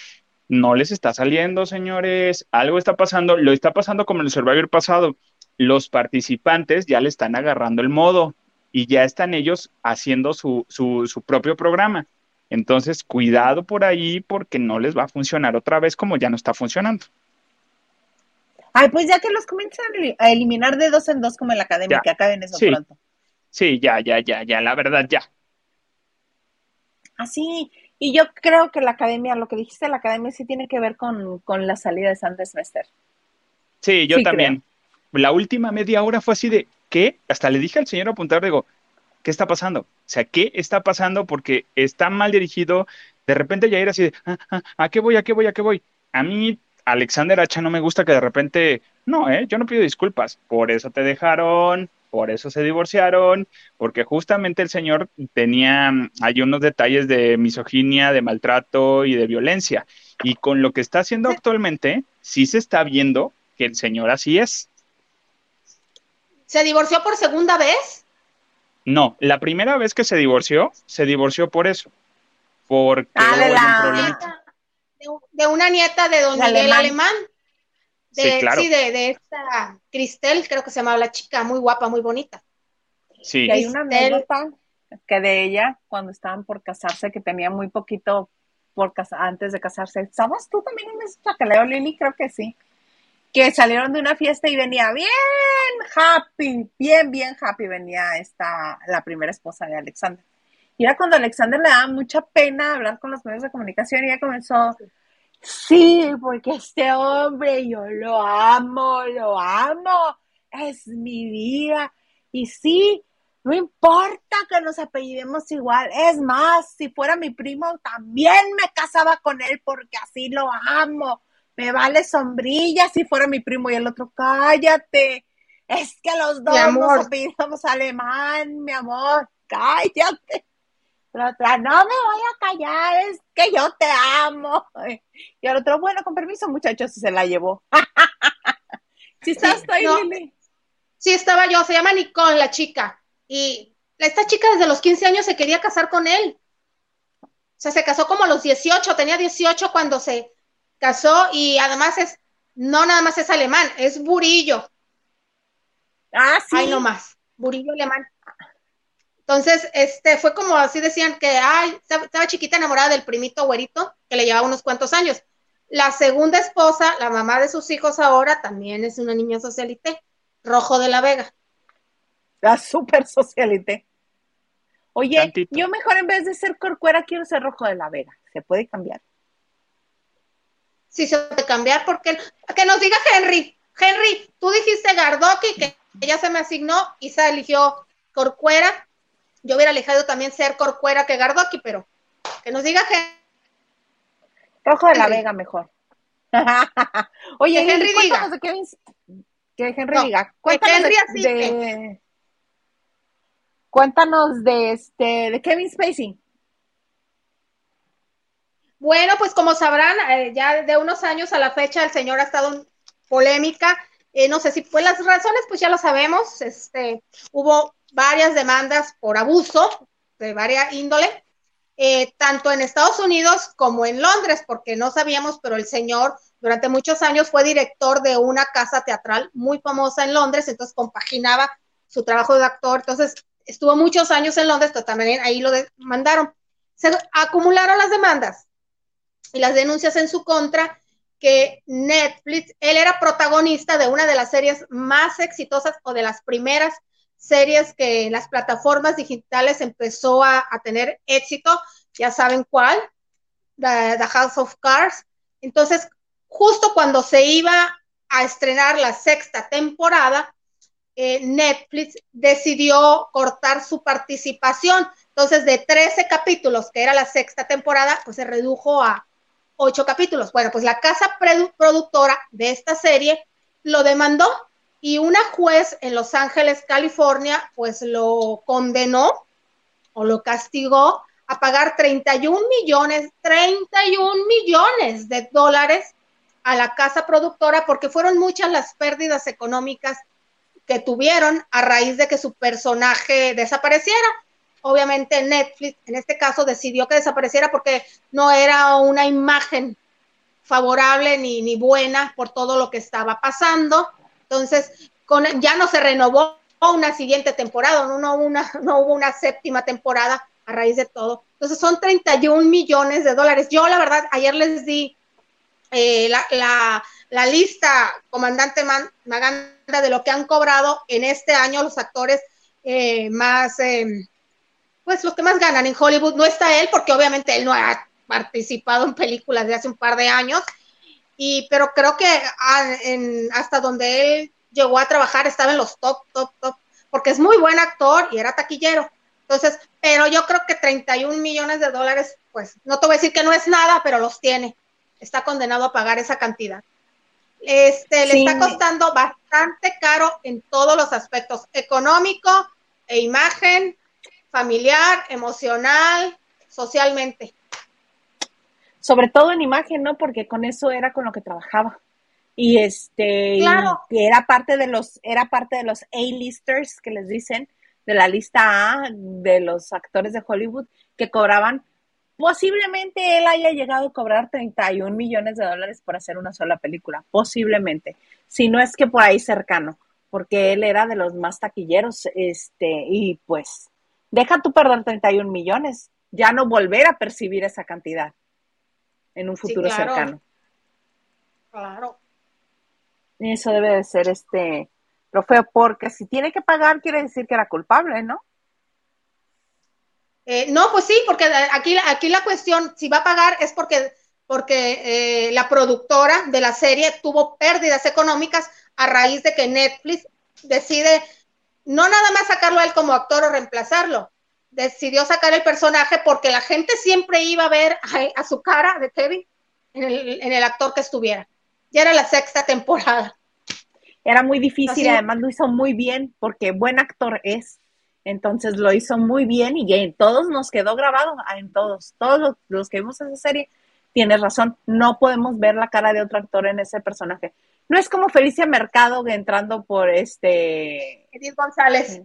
no les está saliendo, señores, algo está pasando, lo está pasando como en el Survivor pasado. Los participantes ya le están agarrando el modo y ya están ellos haciendo su, su, su propio programa. Entonces, cuidado por ahí porque no les va a funcionar otra vez como ya no está funcionando.
Ay, pues ya que los comienzan a eliminar de dos en dos como en la academia, que acaben eso
sí.
pronto.
Sí, ya, ya, ya, ya, la verdad, ya.
Así, y yo creo que la academia, lo que dijiste, la academia sí tiene que ver con, con la salida de Sanders Mester.
Sí, yo sí, también. Creo. La última media hora fue así de, ¿qué? Hasta le dije al señor apuntador, digo, ¿qué está pasando? O sea, ¿qué está pasando? Porque está mal dirigido. De repente ya era así de, ah, ah, ¿a qué voy? ¿A qué voy? ¿A qué voy? A mí Alexander Hacha no me gusta que de repente, no, ¿eh? yo no pido disculpas, por eso te dejaron, por eso se divorciaron, porque justamente el señor tenía, hay unos detalles de misoginia, de maltrato y de violencia. Y con lo que está haciendo actualmente, sí se está viendo que el señor así es.
¿Se divorció por segunda vez?
No, la primera vez que se divorció, se divorció por eso. Porque
ah, la...
de una nieta de don Miguel Alemán. Alemán. De,
sí, claro.
sí de, de, esta Cristel, creo que se llamaba la chica, muy guapa, muy bonita.
Sí.
Y hay una anécdota que de ella, cuando estaban por casarse, que tenía muy poquito por casa, antes de casarse. ¿Sabes tú también en ese chacaleo, Lili? Creo que sí. Que salieron de una fiesta y venía bien happy, bien, bien happy venía esta, la primera esposa de Alexander. Y era cuando Alexander le daba mucha pena hablar con los medios de comunicación y ella comenzó, sí, porque este hombre yo lo amo, lo amo, es mi vida. Y sí, no importa que nos apellidemos igual, es más, si fuera mi primo también me casaba con él porque así lo amo. Me vale sombrilla si fuera mi primo y el otro, cállate. Es que los dos nos apellidamos alemán, mi amor, cállate. La otra, no me voy a callar, es que yo te amo. Y el otro, bueno, con permiso, muchachos, se la llevó. ¿Sí estás
sí,
ahí,
no.
Lili?
Sí, estaba yo, se llama Nicole, la chica. Y esta chica desde los 15 años se quería casar con él. O sea, se casó como a los 18, tenía 18 cuando se casó y además es, no nada más es alemán, es burillo.
Ah, sí.
Ay, no más, burillo alemán. Entonces, este, fue como así decían que, ay, estaba chiquita enamorada del primito güerito, que le llevaba unos cuantos años. La segunda esposa, la mamá de sus hijos ahora, también es una niña socialité, Rojo de la Vega.
La super socialité. Oye,
Tantito.
yo mejor en vez de ser corcuera quiero ser Rojo de la Vega. ¿Se puede cambiar?
Sí, se puede cambiar porque, que nos diga Henry. Henry, tú dijiste Gardoki, que ella se me asignó y se eligió Corcuera yo hubiera alejado también ser Corcuera que Gardoki, pero que nos diga que.
Rojo de la Vega mejor. Oye,
que Henry
cuéntanos
diga.
de Kevin. Que Henry
No,
diga.
que
Cuéntanos
Henry
de- Cuéntanos de este de Kevin Spacey.
Bueno, pues como sabrán, eh, ya de unos años a la fecha el señor ha estado en polémica. Eh, no sé si pues las razones, pues ya lo sabemos. Este, hubo varias demandas por abuso de varias índole, eh, tanto en Estados Unidos como en Londres, porque no sabíamos, pero el señor durante muchos años fue director de una casa teatral muy famosa en Londres, entonces compaginaba su trabajo de actor, entonces estuvo muchos años en Londres, pero también ahí lo demandaron. Se acumularon las demandas y las denuncias en su contra que Netflix, él era protagonista de una de las series más exitosas o de las primeras series que las plataformas digitales empezó a, a tener éxito, ya saben cuál, The, The House of Cards. Entonces, justo cuando se iba a estrenar la sexta temporada, eh, Netflix decidió cortar su participación. Entonces, de 13 capítulos, que era la sexta temporada, pues se redujo a 8 capítulos. Bueno, pues la casa produ- productora de esta serie lo demandó y una juez en Los Ángeles, California, pues lo condenó o lo castigó a pagar 31 millones, 31 millones de dólares a la casa productora porque fueron muchas las pérdidas económicas que tuvieron a raíz de que su personaje desapareciera. Obviamente Netflix en este caso decidió que desapareciera porque no era una imagen favorable ni, ni buena por todo lo que estaba pasando. Entonces, con, ya no se renovó una siguiente temporada, no, una, no hubo una séptima temporada a raíz de todo. Entonces son 31 millones de dólares. Yo la verdad, ayer les di eh, la, la, lista, comandante Maganda, de lo que han cobrado en este año los actores eh, más, em, pues los que más ganan en Hollywood. No está él, porque obviamente él no ha participado en películas de hace un par de años, y, pero creo que ah, hasta donde él llegó a trabajar estaba en los top, top, top, porque es muy buen actor y era taquillero. Entonces, pero yo creo que 31 millones de dólares, pues no te voy a decir que no es nada, pero los tiene. Está condenado a pagar esa cantidad. Este, le está costando bastante caro en todos los aspectos, económico e imagen, familiar, emocional, socialmente.
Sobre todo en imagen, ¿no? Porque con eso era con lo que trabajaba y este que era parte de los era parte de los A-listers que les dicen de la lista A de los actores de Hollywood que cobraban posiblemente él haya llegado a cobrar 31 millones de dólares por hacer una sola película, posiblemente, si no es que por ahí cercano, porque él era de los más taquilleros, este, y pues, deja tú perder 31 millones, ya no volver a percibir esa cantidad en un futuro cercano.
Claro.
Eso debe de ser este trofeo, porque si tiene que pagar quiere decir que era culpable, ¿no?
Eh, no, pues sí, porque aquí, aquí la cuestión, si va a pagar es porque, porque eh, la productora de la serie tuvo pérdidas económicas a raíz de que Netflix decide no nada más sacarlo a él como actor o reemplazarlo, decidió sacar el personaje porque la gente siempre iba a ver a, su cara de Kevin en el, en el actor que estuviera ya era la sexta temporada.
Era muy difícil, y además lo hizo muy bien, porque buen actor es. Entonces lo hizo muy bien y en todos nos quedó grabado, ah, en todos, todos los, que vimos esa serie, tienes razón, no podemos ver la cara de otro actor en ese personaje. No es como Felicia Mercado entrando por este...
Edith González.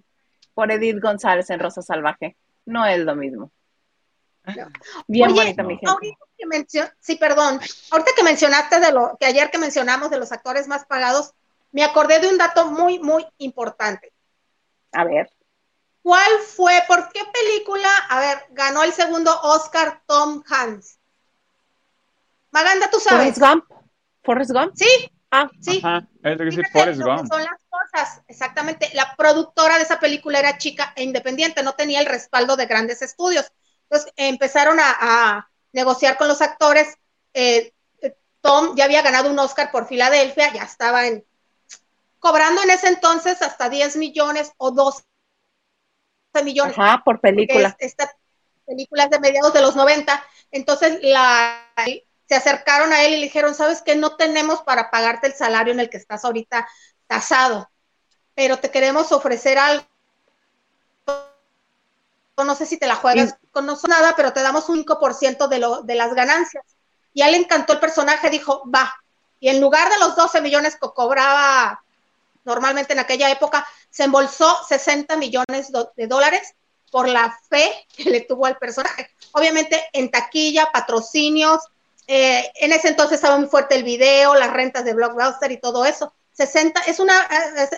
Por Edith González en Rosa Salvaje. No es lo mismo. Bien bonita, mi gente.
sí, perdón. Ahorita que mencionaste de lo que ayer que mencionamos de los actores más pagados, me acordé de un dato muy, muy importante.
A ver.
¿Cuál fue, por qué película, a ver, ganó el segundo Oscar Tom Hanks? Maganda, tú sabes.
Forrest Gump. Forrest Gump.
Sí.
Ah,
sí.
Forrest Gump.
Son las cosas, exactamente. La productora de esa película era chica e independiente, no tenía el respaldo de grandes estudios. Entonces empezaron a, negociar con los actores. Eh, Tom ya había ganado un Oscar por Filadelfia, ya estaba en, cobrando en ese entonces hasta 10 millones o 12 millones.
Ajá, por película.
esta película es de mediados de los 90. Entonces la, se acercaron a él y le dijeron, sabes que no tenemos para pagarte el salario en el que estás ahorita tasado, pero te queremos ofrecer algo no sé si te la juegas, con no nada, pero te damos un 5% de, lo, de las ganancias. Y a él le encantó el personaje, dijo, va. Y en lugar de los 12 millones que cobraba normalmente en aquella época, se embolsó 60 millones de dólares por la fe que le tuvo al personaje. Obviamente en taquilla, patrocinios, eh, en ese entonces estaba muy fuerte el video, las rentas de Blockbuster y todo eso. 60, es una,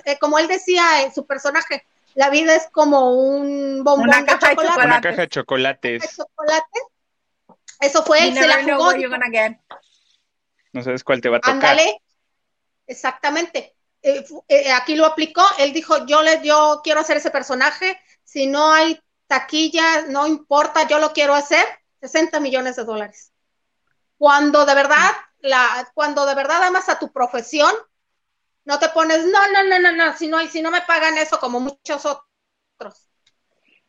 eh, como él decía en su personaje, la vida es como un bombón
una caja de chocolate.
Una caja de chocolates.
Eso fue él, se la jugó.
No sabes cuál te va a tocar.
Ándale, exactamente. Eh, eh, aquí lo aplicó, él dijo, yo le, yo quiero hacer ese personaje, si no hay taquilla, no importa, yo lo quiero hacer, 60 millones de dólares. Cuando de verdad, la, cuando de verdad amas a tu profesión, no te pones, no, no, no, no, no, si no, si no me pagan eso como muchos otros.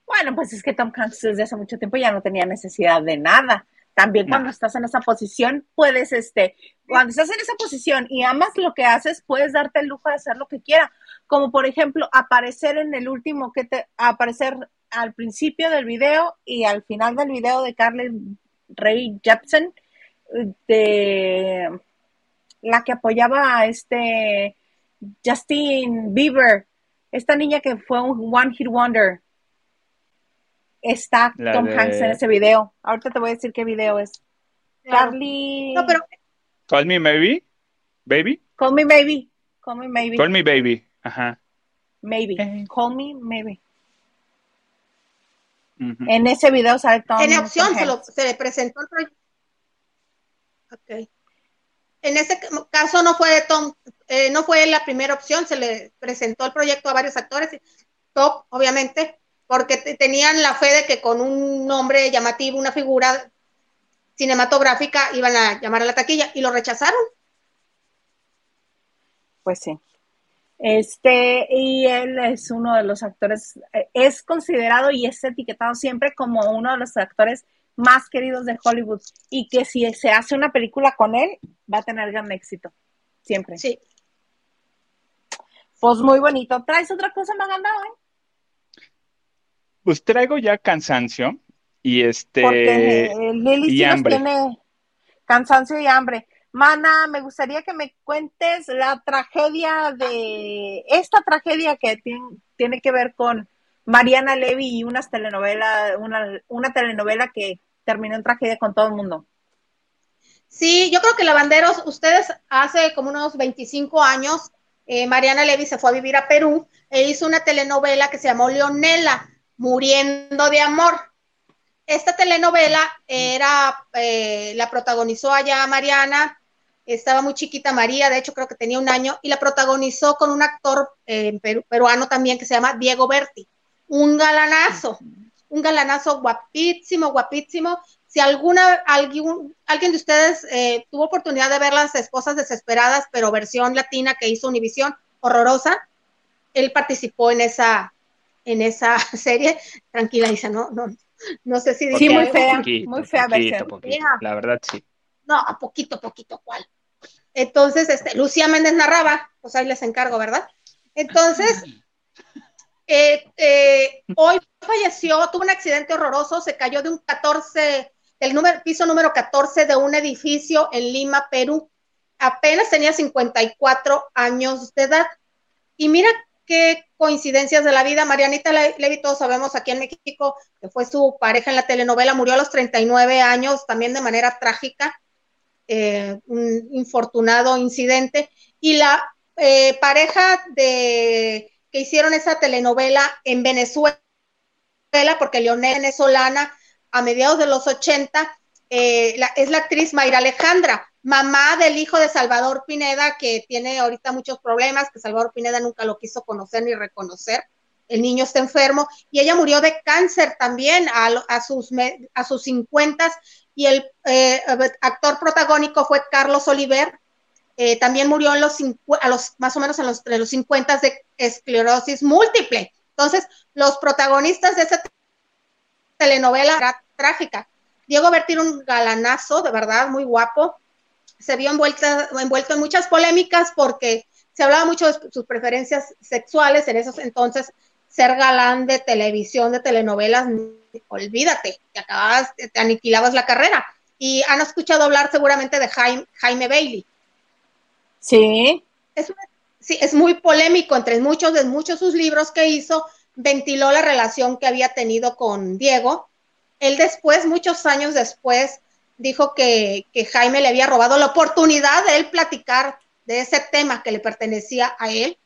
Bueno, pues es que Tom Hanks desde hace mucho tiempo ya no tenía necesidad de nada. También cuando estás en esa posición, puedes, este, cuando estás en esa posición y amas lo que haces, puedes darte el lujo de hacer lo que quiera. Como por ejemplo, aparecer en el último que te, aparecer al principio del video y al final del video de Carly Ray Jepsen, de la que apoyaba a este Justin Bieber esta niña que fue un One Hit Wonder. Está
La
Tom
de-
Hanks en ese video. Ahorita te voy a decir qué video es.
Claro.
Carly.
No, pero
Call me maybe, baby.
Call me maybe. Call me maybe.
Call me baby. Ajá.
Maybe.
Eh.
Call me maybe. En ese video sale Tom
en opción
Tom
se, lo- se le presentó el proyecto. Ok. En ese ca- caso no fue Tom, eh, no fue la primera opción, se le presentó el proyecto a varios actores, top, obviamente, porque te- tenían la fe de que con un nombre llamativo, una figura cinematográfica, iban a llamar a la taquilla y lo rechazaron.
Pues sí. Este, y él es uno de los actores, eh, es considerado y es etiquetado siempre como uno de los actores más queridos de Hollywood. Y que si se hace una película con él, va a tener gran éxito. Siempre.
Sí.
Pues muy bonito. ¿Traes otra cosa, Maganda, hoy?
Pues traigo ya cansancio y este
Porque Lili
y
sí nos
hambre.
tiene cansancio y hambre. Mana, me gustaría que me cuentes la tragedia de esta tragedia que tien- tiene que ver con Mariana Levy y unas telenovelas, una, telenovela que terminó en tragedia con todo el mundo.
Sí, yo creo que Lavanderos, ustedes hace como unos 25 años, eh, Mariana Levy se fue a vivir a Perú e hizo una telenovela que se llamó Leonela, Muriendo de Amor. Esta telenovela era, eh, la protagonizó allá Mariana, estaba muy chiquita María, de hecho creo que tenía un año, y la protagonizó con un actor eh, peru- peruano también que se llama Diego Berti, un galanazo, un galanazo guapísimo, guapísimo. Si alguna, algún, alguien de ustedes eh, tuvo oportunidad de ver Las Esposas Desesperadas, pero versión latina que hizo Univisión, horrorosa, él participó en esa, en esa serie. Tranquila, dice, no, no, no sé si
Sí, muy fea,
Poquito,
muy fea
poquito,
versión.
poquito. La verdad sí.
No, poquito, poquito, ¿cuál? Entonces, este, Lucía Méndez narraba, pues ahí les encargo, ¿verdad? Entonces, eh, eh, hoy falleció, tuvo un accidente horroroso, se cayó de un 14, del número, piso número 14 de un edificio en Lima, Perú. Apenas tenía 54 años de edad. Y mira qué coincidencias de la vida. Marianita Le- Levy, todos sabemos aquí en México, que fue su pareja en la telenovela, murió a los 39 años, también de manera trágica eh, un infortunado incidente. Y la eh, pareja de que hicieron esa telenovela en Venezuela, porque Leonel venezolana, a mediados de los 80, eh, es la actriz Mayra Alejandra, mamá del hijo de Salvador Pineda, que tiene ahorita muchos problemas, que Salvador Pineda nunca lo quiso conocer ni reconocer. El niño está enfermo y ella murió de cáncer también a, a sus, a sus 50 y el eh, actor protagónico fue Carlos Oliver. Eh, también murió en los, a los más o menos en los, en los 50 de esclerosis múltiple. Entonces, los protagonistas de esa telenovela era trágica. Diego Bertir, un galanazo, de verdad, muy guapo. Se vio envuelta, envuelto en muchas polémicas porque se hablaba mucho de sus preferencias sexuales en esos entonces. Ser galán de televisión, de telenovelas, olvídate, te acabas, te aniquilabas la carrera. Y han escuchado hablar seguramente de Jaime, Jaime Bailey.
Sí.
Es, una, sí, es muy polémico, entre muchos de muchos sus libros que hizo, ventiló la relación que había tenido con Diego. Él después, muchos años después, dijo que, que Jaime le había robado la oportunidad de él platicar de ese tema que le pertenecía a él.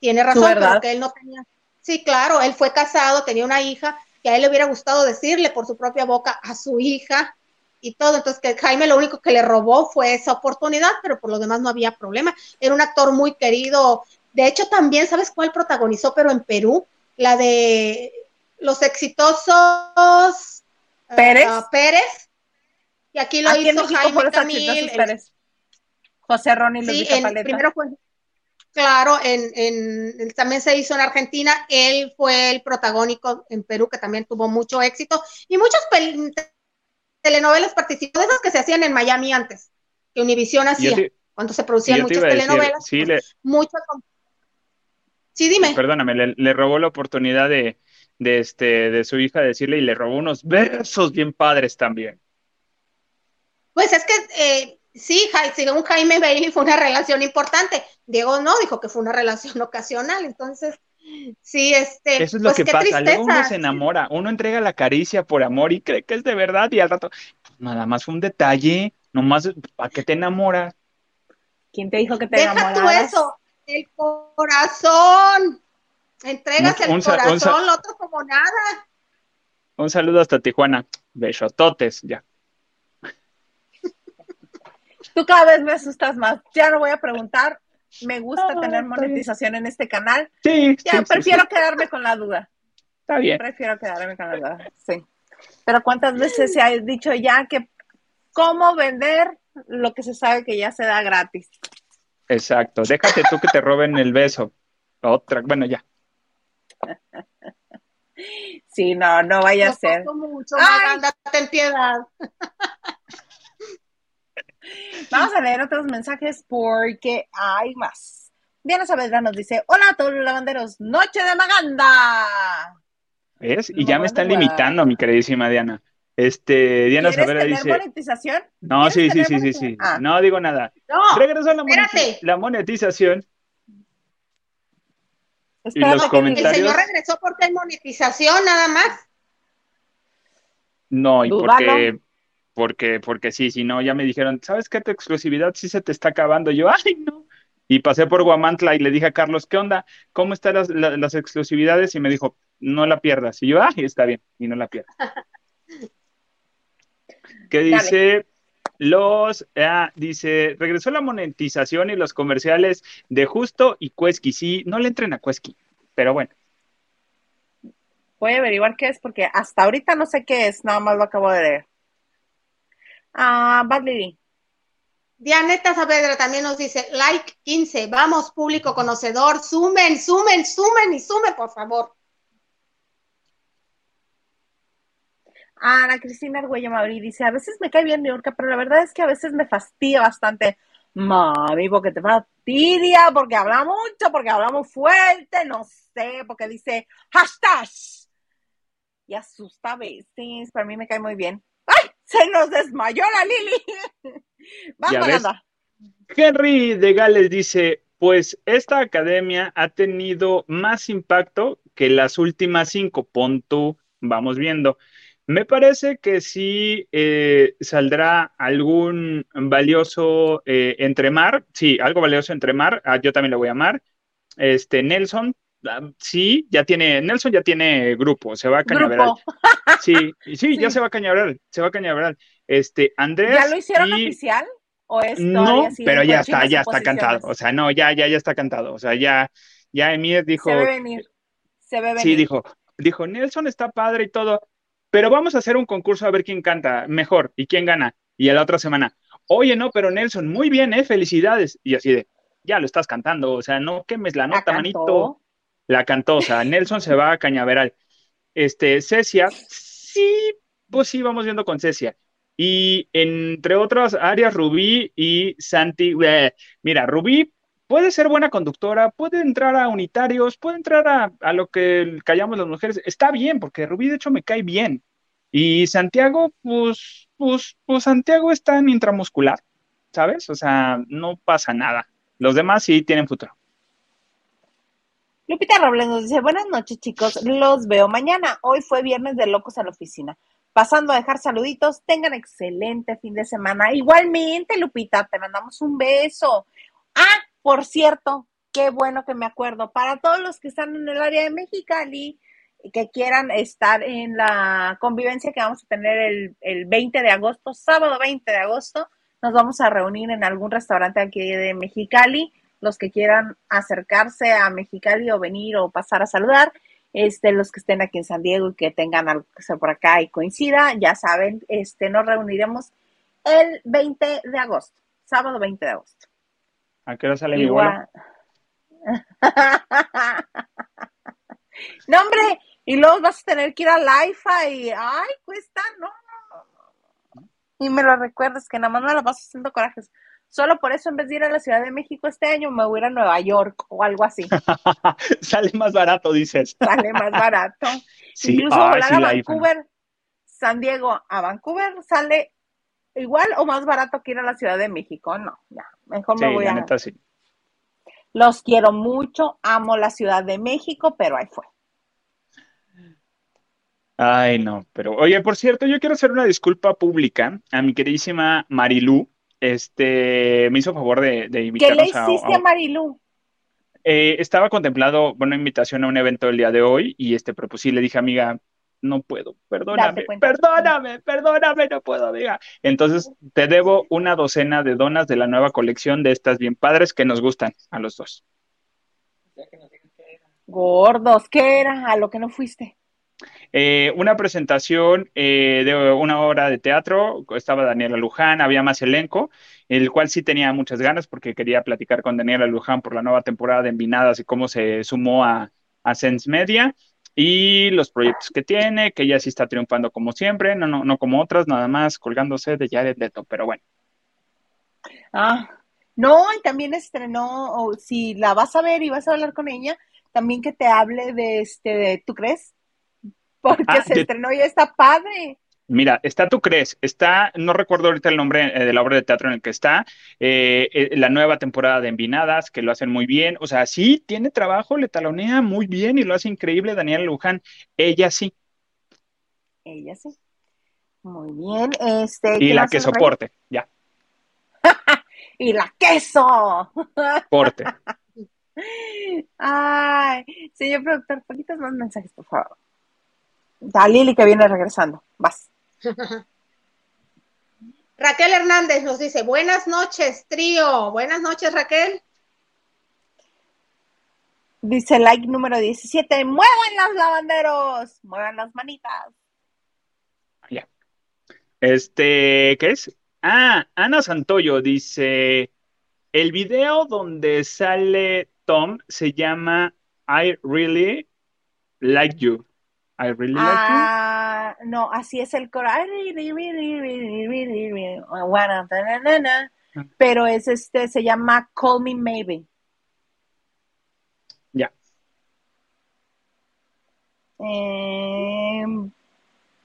Tiene razón, pero que él no tenía. Sí, claro, él fue casado, tenía una hija, que a él le hubiera gustado decirle por su propia boca a su hija y todo. Entonces, que Jaime lo único que le robó fue esa oportunidad, pero por lo demás no había problema. Era un actor muy querido. De hecho, también, ¿sabes cuál protagonizó? Pero en Perú, la de los exitosos
Pérez.
Uh, Pérez. Y aquí lo
aquí
hizo
en México
Jaime Camil.
Pérez. José Ron y
sí, en, primero fue Claro, en, en, también se hizo en Argentina, él fue el protagónico en Perú, que también tuvo mucho éxito, y muchas telenovelas participó, de esas que se hacían en Miami antes, que Univisión hacía, te, cuando se producían muchas telenovelas.
Decir, sí,
pues, le, muchas, sí, dime.
Perdóname, le, le, robó la oportunidad de, de, este, de su hija decirle y le robó unos versos bien padres también.
Pues es que eh, sí, según Jaime Bailey fue una relación importante. Diego no, dijo que fue una relación ocasional. Entonces, Sí, este.
Eso es lo
pues
que
qué
pasa. Luego uno
tristeza.
se enamora, uno entrega la caricia por amor y cree que es de verdad y al rato, pues, nada más fue un detalle, nomás, ¿para qué te enamoras?
¿Quién te dijo que te
Deja tú eso, el corazón. Entregas
Un-
el
un sa- un
corazón, lo otro como nada.
Un saludo hasta Tijuana. Besototes, ya.
Tú cada vez me asustas más. Ya no voy a preguntar. Me gusta
Ah,
tener
bien.
monetización en este canal.
Sí,
Ya
sí,
prefiero
sí,
quedarme con la duda.
está bien.
Prefiero quedarme con la duda. Sí. Pero ¿cuántas veces se ha dicho ya que cómo vender lo que se sabe que ya se da gratis?
Exacto. Déjate tú que te roben el beso. Otra, bueno, ya.
Sí, no, no vaya a ser.
mucho,
Ay.
Maganda, ten piedad.
Vamos a leer otros mensajes porque hay más. Diana Saavedra nos dice, hola a todos los lavanderos, noche de Maganda.
¿Ves? Y
No,
ya me están limitando, mi queridísima Diana. Este, Diana
¿Quieres
Saavedra dice,
monetización?
no, sí,
¿Quieres
sí, sí, sí, sí.
Ah.
No digo nada.
No,
Regresó la, moneti-
espérate.
la monetización
Espérate
los
que-
el
comentarios-
señor regresó porque hay monetización nada más.
No, y porque, porque, porque sí, si no, ya me dijeron, ¿sabes qué? Tu exclusividad sí se te está acabando. Y yo, ay, no. Y pasé por Guamantla y le dije a Carlos, ¿qué onda? ¿Cómo están las, la- las exclusividades? Y me dijo, no la pierdas. Y yo, ay, está bien, y no la pierdas. ¿Qué dice? Los, ah, dice, regresó la monetización y los comerciales de Justo y Cuesqui. Sí, no le entren a Cuesqui, pero bueno.
Voy a averiguar qué es porque hasta ahorita no sé qué es, nada más lo acabo de leer. Ah, Bad Lady.
Dianeta Saavedra también nos dice, like 15, vamos público conocedor, sumen, sumen, sumen y sumen, por favor.
Ana Cristina Argüello Mauri dice, a veces me cae bien York, pero la verdad es que a veces me fastidia bastante. Mami, porque te fastidia, porque habla mucho, porque habla muy fuerte, no sé, porque dice hashtag. Y asusta a veces, para mí me cae muy bien. Se nos desmayó la Lili. Vamos.
Henry de Gales dice, pues esta academia ha tenido más impacto que las últimas cinco, pon tú, vamos viendo. Me parece que sí eh, saldrá algún valioso eh, entremar, sí, algo valioso entremar, ah, yo también lo voy a amar. Este, Nelson, sí, ya tiene, Nelson ya tiene grupo, se va a cañaveral. Sí, sí, ya se va a cañaveral, se va a cañaveral. Este, Andrés
¿Ya lo hicieron
y-
oficial? ¿O es
no,
así
pero ya está, ya está cantado. O sea, no, ya, ya, ya está cantado. O sea, ya, ya Emir dijo,
Se ve venir. Se ve venir.
sí, dijo, dijo, Nelson está padre y todo, pero vamos a hacer un concurso a ver quién canta mejor y quién gana. Y a la otra semana, oye, no, pero Nelson, muy bien, eh, felicidades. Y así de, ya lo estás cantando, o sea, no quemes la nota,
cantó.
manito. La sea, Nelson se va a cañaveral. Este, Cecia, sí, pues sí, vamos viendo con Cecia. Y entre otras áreas, Rubí y Santi. eh, mira, Rubí puede ser buena conductora, puede entrar a unitarios, puede entrar a, a lo que callamos las mujeres. Está bien, porque Rubí de hecho me cae bien. Y Santiago, pues, pues, pues Santiago está en intramuscular, ¿sabes? O sea, no pasa nada. Los demás sí tienen futuro.
Lupita Robles nos dice, buenas noches chicos, los veo mañana. Hoy fue viernes de locos en la oficina. Pasando a dejar saluditos, tengan excelente fin de semana. Igualmente, Lupita, te mandamos un beso. Ah, por cierto, qué bueno que me acuerdo. Para todos los que están en el área de Mexicali que quieran estar en la convivencia que vamos a tener el, el 20 de agosto, sábado 20 de agosto, nos vamos a reunir en algún restaurante aquí de Mexicali los que quieran acercarse a Mexicali o venir o pasar a saludar, este, los que estén aquí en San Diego y que tengan algo que hacer por acá y coincida, ya saben, este, nos reuniremos el 20 de agosto, sábado 20 de agosto.
¿A qué hora sale mi vuelo?
Igual. no, hombre, y luego vas a tener que ir al IFA y, ay, cuesta, no, no, no, no. Y me lo recuerdas que nada más me la vas haciendo corajes. Solo por eso, en vez de ir a la Ciudad de México este año, me voy a ir a Nueva York o algo así.
Sale más barato, dices.
Sale más barato.
Sí,
Incluso
ay,
volar
sí,
a. Vancouver, San Diego a Vancouver sale igual o más barato que ir a la Ciudad de México. No, ya, mejor
Sí,
me voy
la
a.
neta sí.
Los quiero mucho, amo la Ciudad de México, pero ahí fue.
Ay, no, pero oye, por cierto, yo quiero hacer una disculpa pública a mi queridísima Marilú. Este, me hizo favor de, de
¿Qué le hiciste
a-
a Marilu?
eh, estaba contemplado una invitación a un evento el día de hoy y este, pero pues le dije, amiga, no puedo, perdóname, perdóname, perdóname, no puedo, amiga. Entonces, te debo una docena de donas de la nueva colección de estas bien padres que nos gustan a los dos.
Gordos, ¿qué era? A lo que no fuiste.
Eh, una presentación eh, de una obra de teatro, estaba Daniela Luján, había más elenco, el cual sí tenía muchas ganas porque quería platicar con Daniela Luján por la nueva temporada de Envinadas y cómo se sumó a, Sense Media y los proyectos que tiene, que ella sí está triunfando como siempre, no, no, no como otras, nada más colgándose de Jared Leto, pero bueno.
Ah, no, y también estrenó, o si la vas a ver y vas a hablar con ella, también que te hable de este, de, ¿tú crees? Porque
Ah,
se
de-
estrenó y está padre.
Mira, está Tú crees, está, no recuerdo ahorita el nombre eh, de la obra de teatro en el que está, eh, eh, la nueva temporada de Envinadas, que lo hacen muy bien, o sea, sí, tiene trabajo, le talonea muy bien y lo hace increíble Daniela Luján, ella sí,
Ella sí. Muy bien, este.
y
¿qué
la que soporte, ya,
Y la queso.
porte.
Ay, señor productor, poquitos más mensajes, por favor. Da Lili que viene regresando. Vas.
Raquel Hernández nos dice, buenas noches, trío. Buenas noches, Raquel.
Dice like número 17. ¡Muevan los lavanderos! ¡Muevan las manitas!
Ya. Este, ¿qué es? Ah, Ana Santoyo dice, el video donde sale Tom se llama I Really Like You. I really like you.
Ah, no, así es el coro. Pero es este, se llama Call Me Maybe.
Ya.
Eh,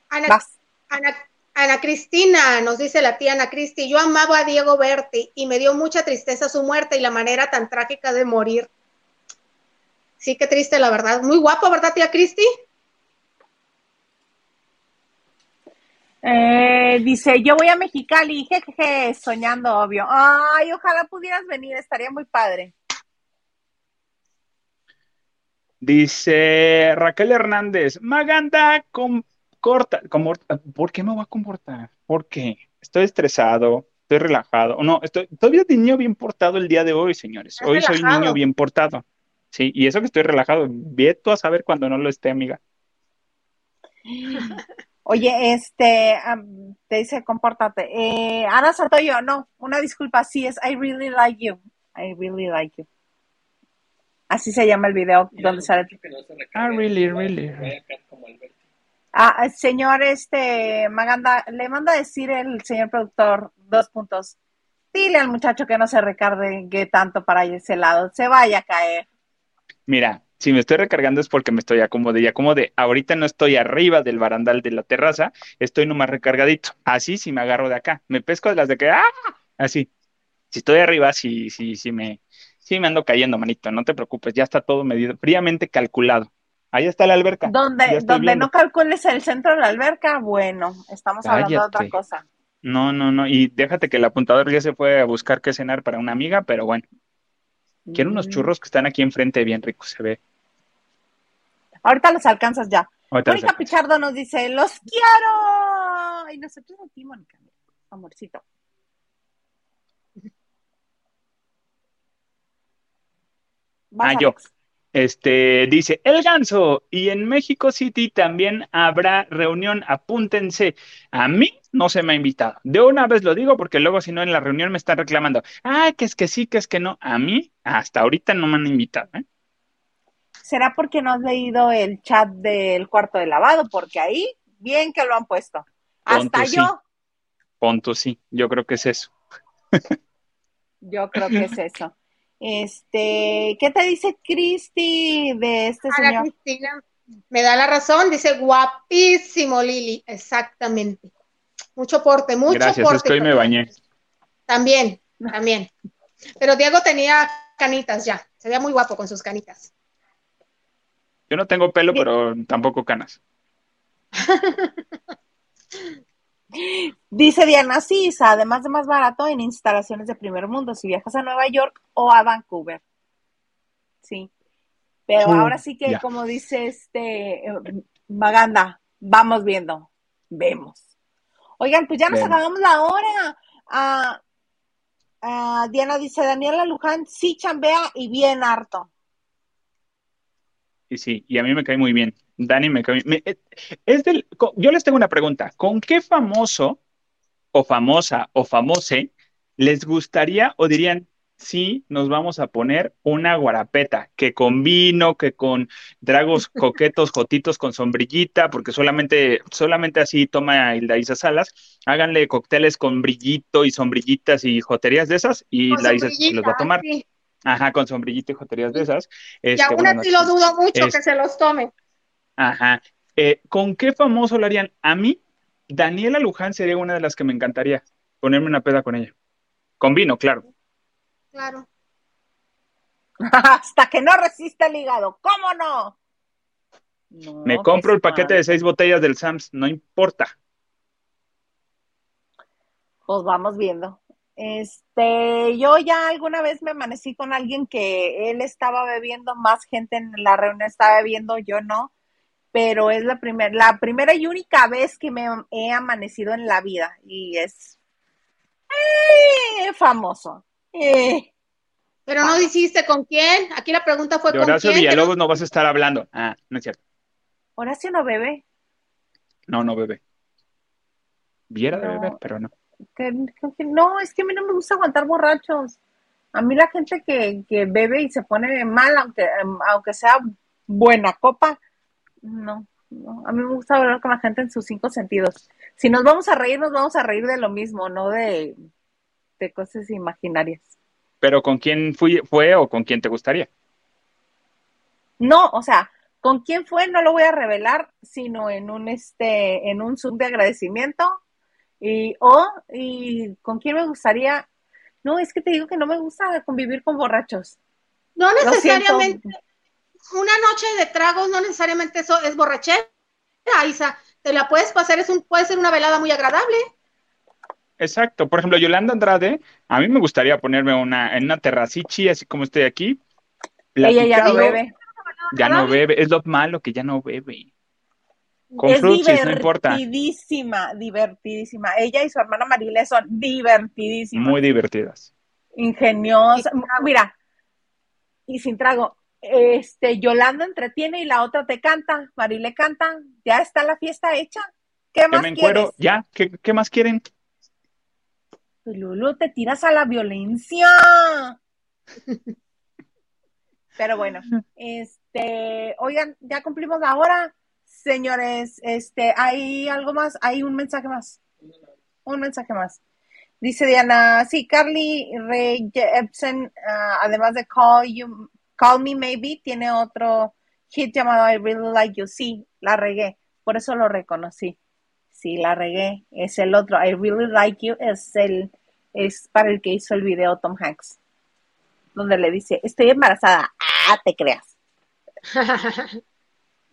Ana, Cristina, nos dice la tía Ana Cristi, yo amaba a Diego Berti y me dio mucha tristeza su muerte y la manera tan trágica de morir. Sí, qué triste, la verdad. Muy guapo, ¿verdad, tía Cristi?
Eh, dice, yo voy a Mexicali, jejeje, soñando, obvio. Ay, ojalá pudieras venir, estaría muy padre.
Dice Raquel Hernández, Maganda, com- corta, ¿por qué me voy a comportar? ¿Por qué? Estoy estresado, estoy relajado. No, estoy todavía de niño bien portado el día de hoy, señores. Hoy soy niño bien portado. Sí, y eso que estoy relajado, ve tú a saber cuando no lo esté, amiga.
Oye, este, te dice, compórtate. Eh, Ana Santoyo, no, una disculpa, sí es I really like you. I really like you. Así se llama el video donde sale.
Ah, really, really.
Ah, señor, este, Maganda, le manda a decir el señor productor, dos puntos. Dile al muchacho que no se recargue tanto para ese lado, se vaya a caer.
Mira, si me estoy recargando es porque me estoy acomodé y acomodé. Ahorita no estoy arriba del barandal de la terraza, estoy nomás recargadito. Así si me agarro de acá. Me pesco de las de que, ¡ah! Así. Si estoy arriba, sí, sí, sí me, sí me ando cayendo, manito. No te preocupes, ya está todo medido, fríamente calculado. Ahí está la alberca.
Donde, donde no calcules el centro de la alberca, bueno, estamos hablando de otra cosa.
No, no, no. Y déjate que el apuntador ya se fue a buscar qué cenar para una amiga, pero bueno. Quiero unos churros que están aquí enfrente, bien ricos, se ve.
Ahorita los alcanzas ya.
Ahorita
Mónica. Pichardo nos dice, los quiero. Y nosotros a ti, Mónica, amorcito. Vas,
Ah, yo. Este dice El Ganso, y en México City también habrá reunión, apúntense. A mí no se me ha invitado. De una vez lo digo porque luego si no en la reunión me están reclamando, ah, que es que sí, que es que no. A mí hasta ahorita no me han invitado. ¿eh?
¿Será porque no has leído el chat del cuarto de lavado? Porque ahí, bien que lo han puesto. Hasta
sí.
yo,
Punto, sí, yo creo que es eso.
yo creo que es eso. Este, ¿qué te dice Cristi de este
Ana
señor?
Cristina me da la razón, dice guapísimo Lili, exactamente. Mucho porte, mucho
Gracias,
porte.
es que hoy me bañé.
También, también. Pero Diego tenía canitas ya. Se veía muy guapo con sus canitas.
Yo no tengo pelo, pero tampoco canas.
Dice Diana, sí, además de más barato en instalaciones de primer mundo, si viajas a Nueva York o a Vancouver. Sí. Pero ahora sí que, como dice este Maganda, vamos viendo, vemos. Oigan, pues ya nos acabamos la hora. Ah, ah, Diana dice, Daniela Luján sí chambea y bien harto.
Y sí, y a mí me cae muy bien. Dani me cae me, eh, es del, Yo les tengo una pregunta. ¿Con qué famoso o famosa o famose les gustaría o dirían, sí nos vamos a poner una guarapeta, que con vino, que con dragos coquetos, jotitos con sombrillita, porque solamente, solamente así toma Hilda Isa Salas, háganle cócteles con brillito y sombrillitas y joterías de esas, y Hilda Isa los va a tomar. Ajá, con sombrillito y joterías de esas.
y este, aún así lo dudo mucho que se los tome.
Ajá. Eh, ¿Con qué famoso lo harían? A mí, Daniela Luján sería una de las que me encantaría ponerme una peda con ella. Con vino, claro.
Claro.
Hasta que no resiste el hígado, ¿cómo no?
Me compro el paquete de seis botellas del Sams, no importa.
Pues vamos viendo. Este, yo ya alguna vez me amanecí con alguien que él estaba bebiendo, más gente en la reunión estaba bebiendo, yo no, pero es la primera, la primera y única vez que me he amanecido en la vida y es eh, famoso. Eh.
Pero no dijiste con quién. Aquí la pregunta fue
con Horacio Villalobos no vas a estar hablando. Ah, no es cierto.
Horacio no bebe.
No, no bebe. Viera de beber, pero no.
no, es que a mí no me gusta aguantar borrachos. A mí la gente que, que bebe y se pone mal, aunque, em, aunque sea buena copa, no, no. A mí me gusta hablar con la gente en sus cinco sentidos. Si nos vamos a reír, nos vamos a reír de lo mismo, no de de cosas imaginarias.
¿Pero con quién fui, fue o con quién te gustaría?
No, o sea, con quién fue no lo voy a revelar, sino en un este, en un Zoom de agradecimiento. Y, o, y con quién me gustaría. No, es que te digo que no me gusta convivir con borrachos.
No necesariamente. Una noche de tragos, no necesariamente eso es borrachera, Isa. Te la puedes pasar, es un, puede ser una velada muy agradable.
Exacto. Por ejemplo, Yolanda Andrade, a mí me gustaría ponerme una, en una terracichi, así como estoy aquí.
Ella ya no bebe.
Ya no bebe. Es lo malo que ya no bebe.
Con es divertidísima, divertidísima. Ella y su hermana Marile son divertidísimas.
Muy divertidas.
Ingeniosas. Mira, y sin trago. Este, Yolanda entretiene y la otra te canta, Marile canta, ya está la fiesta hecha. ¿Qué más me encuero,
ya, ¿Qué, ¿qué más quieren?
Lulu, te tiras a la violencia. Pero bueno, este, oigan, ya cumplimos la hora, señores. Este, hay algo más, hay un mensaje más. Un mensaje más. Dice Diana, sí, Carly Ray Jepsen, ah, además de Call You, Call Me Maybe, tiene otro hit llamado I Really Like You. Sí, la regué, por eso lo reconocí sí, la regué, es el otro, I Really Like You, es el, es para el que hizo el video Tom Hanks, donde le dice, estoy embarazada, ah, te creas.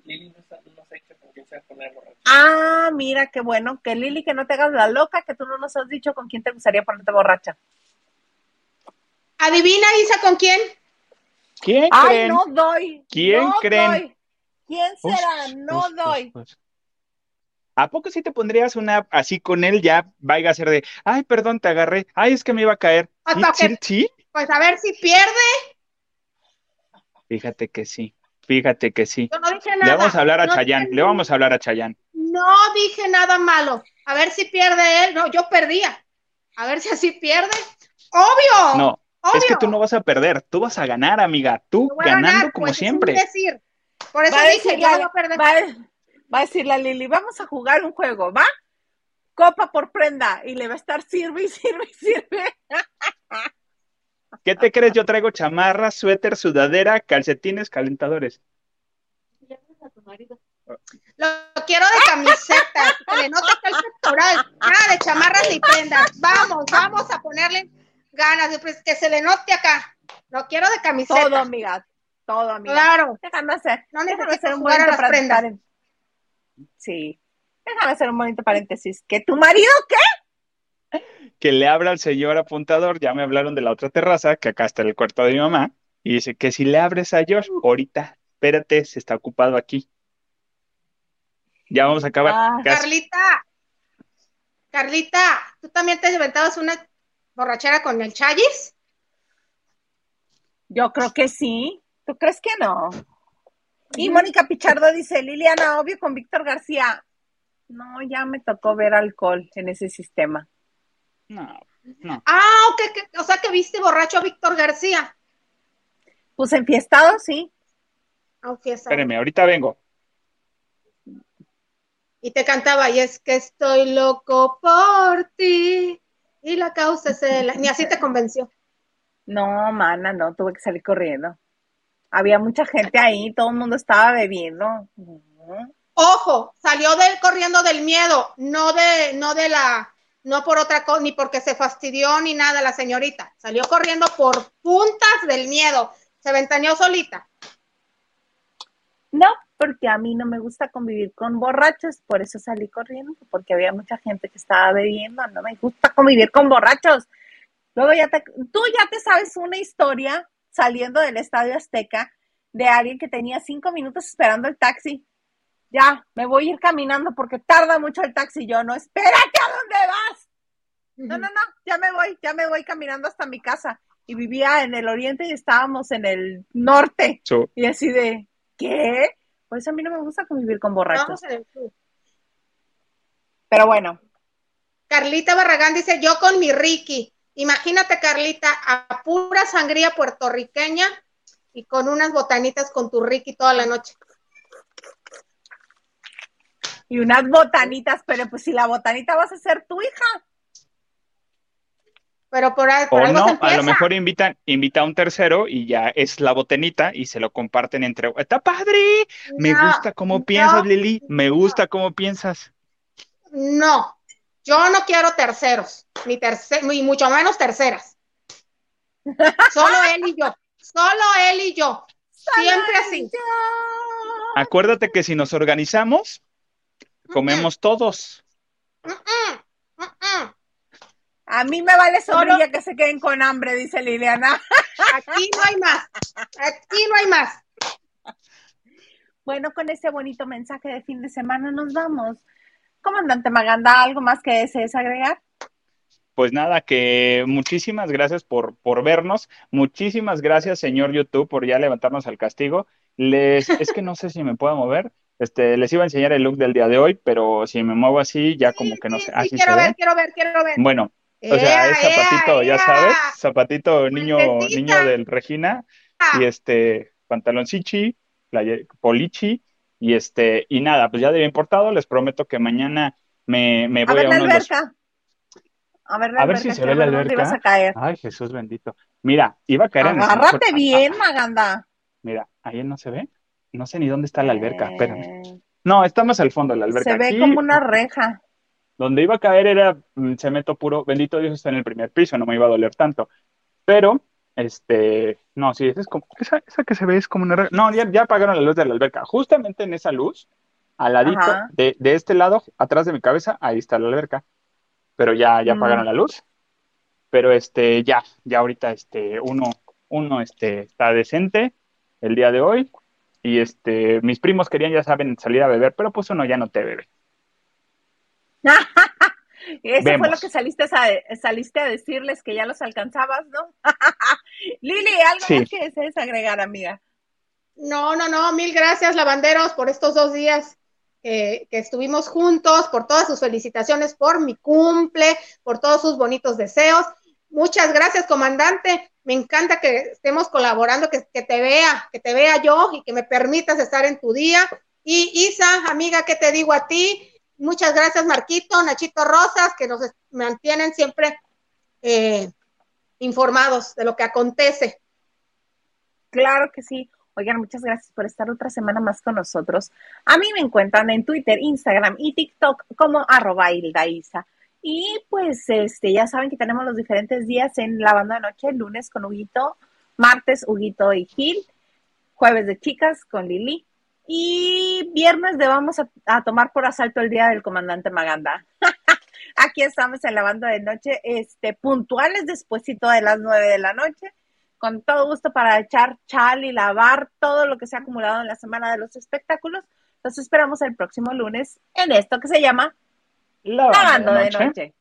Lili no, se ha dicho con quién se va a poner borracha. Ah, mira, qué bueno, que Lili, que no te hagas la loca, que tú no nos has dicho con quién te gustaría ponerte borracha.
Adivina, Isa, ¿con quién?
¿Quién
Ay, no doy.
¿Quién
no
creen?
Doy. ¿Quién será? no doy.
¿A poco si te pondrías una así con él ya vaya a ser de, ay, perdón, te agarré, ay, es que me iba a caer?
¿Sí, sí, Pues a ver si pierde.
Fíjate que sí, fíjate que sí. Yo no dije nada. Le vamos a hablar a Chayán, le vamos a hablar a Chayán.
No dije nada malo. A ver si pierde él. No, yo perdía. A ver si así pierde. Obvio.
No, es que tú no vas a perder, tú vas a ganar, amiga. Tú ganando como pues, siempre.
Decir. Por eso dije, yo voy a perder
va a decir la Lili, vamos a jugar un juego, ¿va? Copa por prenda. Y le va a estar sirve y sirve y sirve.
¿Qué te crees? Yo traigo chamarra, suéter, sudadera, calcetines, calentadores.
Lo quiero de camiseta, que le note el pectoral, nada de chamarras ni prendas. Vamos, vamos a ponerle ganas, que se le note acá. Lo quiero de camiseta.
Todo, amiga. Todo, amiga.
Claro.
Déjame hacer,
No
déjame
necesito
hacer un
jugar a
bonito
las.
Sí. Déjame hacer un bonito paréntesis. ¿Que tu marido qué?
Que le abra al señor apuntador, ya me hablaron de la otra terraza, que acá está el cuarto de mi mamá, y dice que si le abres a Josh, ahorita, espérate, se está ocupado aquí. Ya vamos a acabar.
Ah.
Carlita, Carlita, ¿tú también te inventabas una borrachera con el Chayis?
Yo creo que sí. ¿Tú crees que no? Y Mónica Pichardo dice, Liliana, obvio con Víctor García. No, ya me tocó ver alcohol en ese sistema.
No, no.
Ah, ok, que- o sea que viste borracho a Víctor García.
Pues enfiestado, sí.
Aunque esa-
Espéreme, ahorita vengo.
Y te cantaba, y es que estoy loco por ti. Y la causa es el... Ni así te convenció.
No, mana, no, tuve que salir corriendo. Había mucha gente ahí, todo el mundo estaba bebiendo.
Ojo, salió del corriendo del miedo, no de, no de la, no por otra cosa, ni porque se fastidió ni nada la señorita. Salió corriendo por puntas del miedo. Se ventaneó solita.
No, porque a mí no me gusta convivir con borrachos, por eso salí corriendo, porque había mucha gente que estaba bebiendo, no me gusta convivir con borrachos. Luego ya te, tú ya te sabes una historia saliendo del Estadio Azteca de alguien que tenía cinco minutos esperando el taxi. Ya, me voy a ir caminando porque tarda mucho el taxi. Yo no, espérate, ¿a dónde vas? No, no, no, ya me voy, ya me voy caminando hasta mi casa. Y vivía en el oriente y estábamos en el norte. Y así de, ¿qué? Pues a mí no me gusta convivir con borrachos.
Vamos en el club.
Pero bueno,
Carlita Barragán dice, yo con mi Ricky. Imagínate, Carlita, a pura sangría puertorriqueña y con unas botanitas con tu Ricky toda la noche.
y unas botanitas, pero pues si la botanita vas a ser tu hija.
Pero por, por
O
algo
no,
se
a lo mejor invitan, invita a un tercero y ya es la botanita y se lo comparten entre. ¡Está padre! Me
No,
gusta cómo
no,
piensas, Lili. Me gusta cómo piensas.
No, yo no quiero terceros, ni, terce- ni mucho menos terceras. Solo él y yo, solo él y yo. Siempre así.
Acuérdate que si nos organizamos, comemos todos.
Mm, mm, mm, mm.
A mí me vale
Solo-
sombrilla que se queden con hambre, dice Liliana.
Aquí no hay más, aquí no hay más.
Bueno, con ese bonito mensaje de fin de semana nos vamos. Comandante Maganda, ¿algo más que desees agregar?
Pues nada, que muchísimas gracias por, por vernos. Muchísimas gracias, señor YouTube, por ya levantarnos al castigo. Les, es que no sé si me puedo mover. Este, les iba a enseñar el look del día de hoy, pero si me muevo así, ya como que no
Sí,
sé.
sí,
Así se
quiero ver,
ve.
quiero ver, quiero ver.
Bueno, o sea, es zapatito, ya sabes, zapatito niño, niño del Regina, y este, pantaloncichi, playe- polichi, y este, y nada, pues ya de bien portado, les prometo que mañana me, me
A
voy
ver
a
la
uno de los
alberca. A ver la
A ver
alberca,
si se ve la alberca.
a caer.
Ay, Jesús bendito. Mira, iba a caer en el
Agárrate bien,
Ah,
Maganda.
Mira, ahí no se ve. No sé ni dónde está la alberca, espérame.
Eh,
No, está más al fondo la alberca.
se ve
Aquí,
como una reja.
Donde iba a caer era mm, cemento puro. Bendito Dios está en el primer piso, no me iba a doler tanto. Pero, este, no, sí, esa es como, esa, esa que se ve es como una. No, ya, ya apagaron la luz de la alberca. Justamente en esa luz, al ladito, de, de este lado, atrás de mi cabeza, ahí está la alberca. Pero ya, ya
Mm.
apagaron la luz. Pero este, ya, ya ahorita este, uno, uno este, está decente el día de hoy. Y este, mis primos querían, ya saben, salir a beber, pero pues uno ya no te bebe.
Eso fue lo que saliste a, saliste a decirles que ya los alcanzabas, ¿no? Lili, ¿algo
Sí.
más que desees agregar, amiga?
No, no, no, mil gracias, lavanderos, por estos dos días eh, que estuvimos juntos, por todas sus felicitaciones, por mi cumple, por todos sus bonitos deseos. Muchas gracias, comandante. Me encanta que estemos colaborando, que, que te vea, que te vea yo y que me permitas estar en tu día. Y Isa, amiga, ¿qué te digo a ti? Muchas gracias, Marquito, Nachito Rosas, que nos mantienen siempre eh, informados de lo que acontece.
Claro que sí. Oigan, muchas gracias por estar otra semana más con nosotros. A mí me encuentran en Twitter, Instagram y TikTok como arroba Isa. Y pues este, ya saben que tenemos los diferentes días en la banda de noche, lunes con Huguito, Martes, Huguito y Gil. Jueves de chicas con Lili. Y viernes de vamos a, tomar por asalto el día del comandante Maganda. Aquí estamos en la banda de noche, este, puntuales despuésito de las nueve de la noche, con todo gusto para echar chal y lavar todo lo que se ha acumulado en la semana de los espectáculos. Los esperamos el próximo lunes en esto que se llama
La,
banda de noche.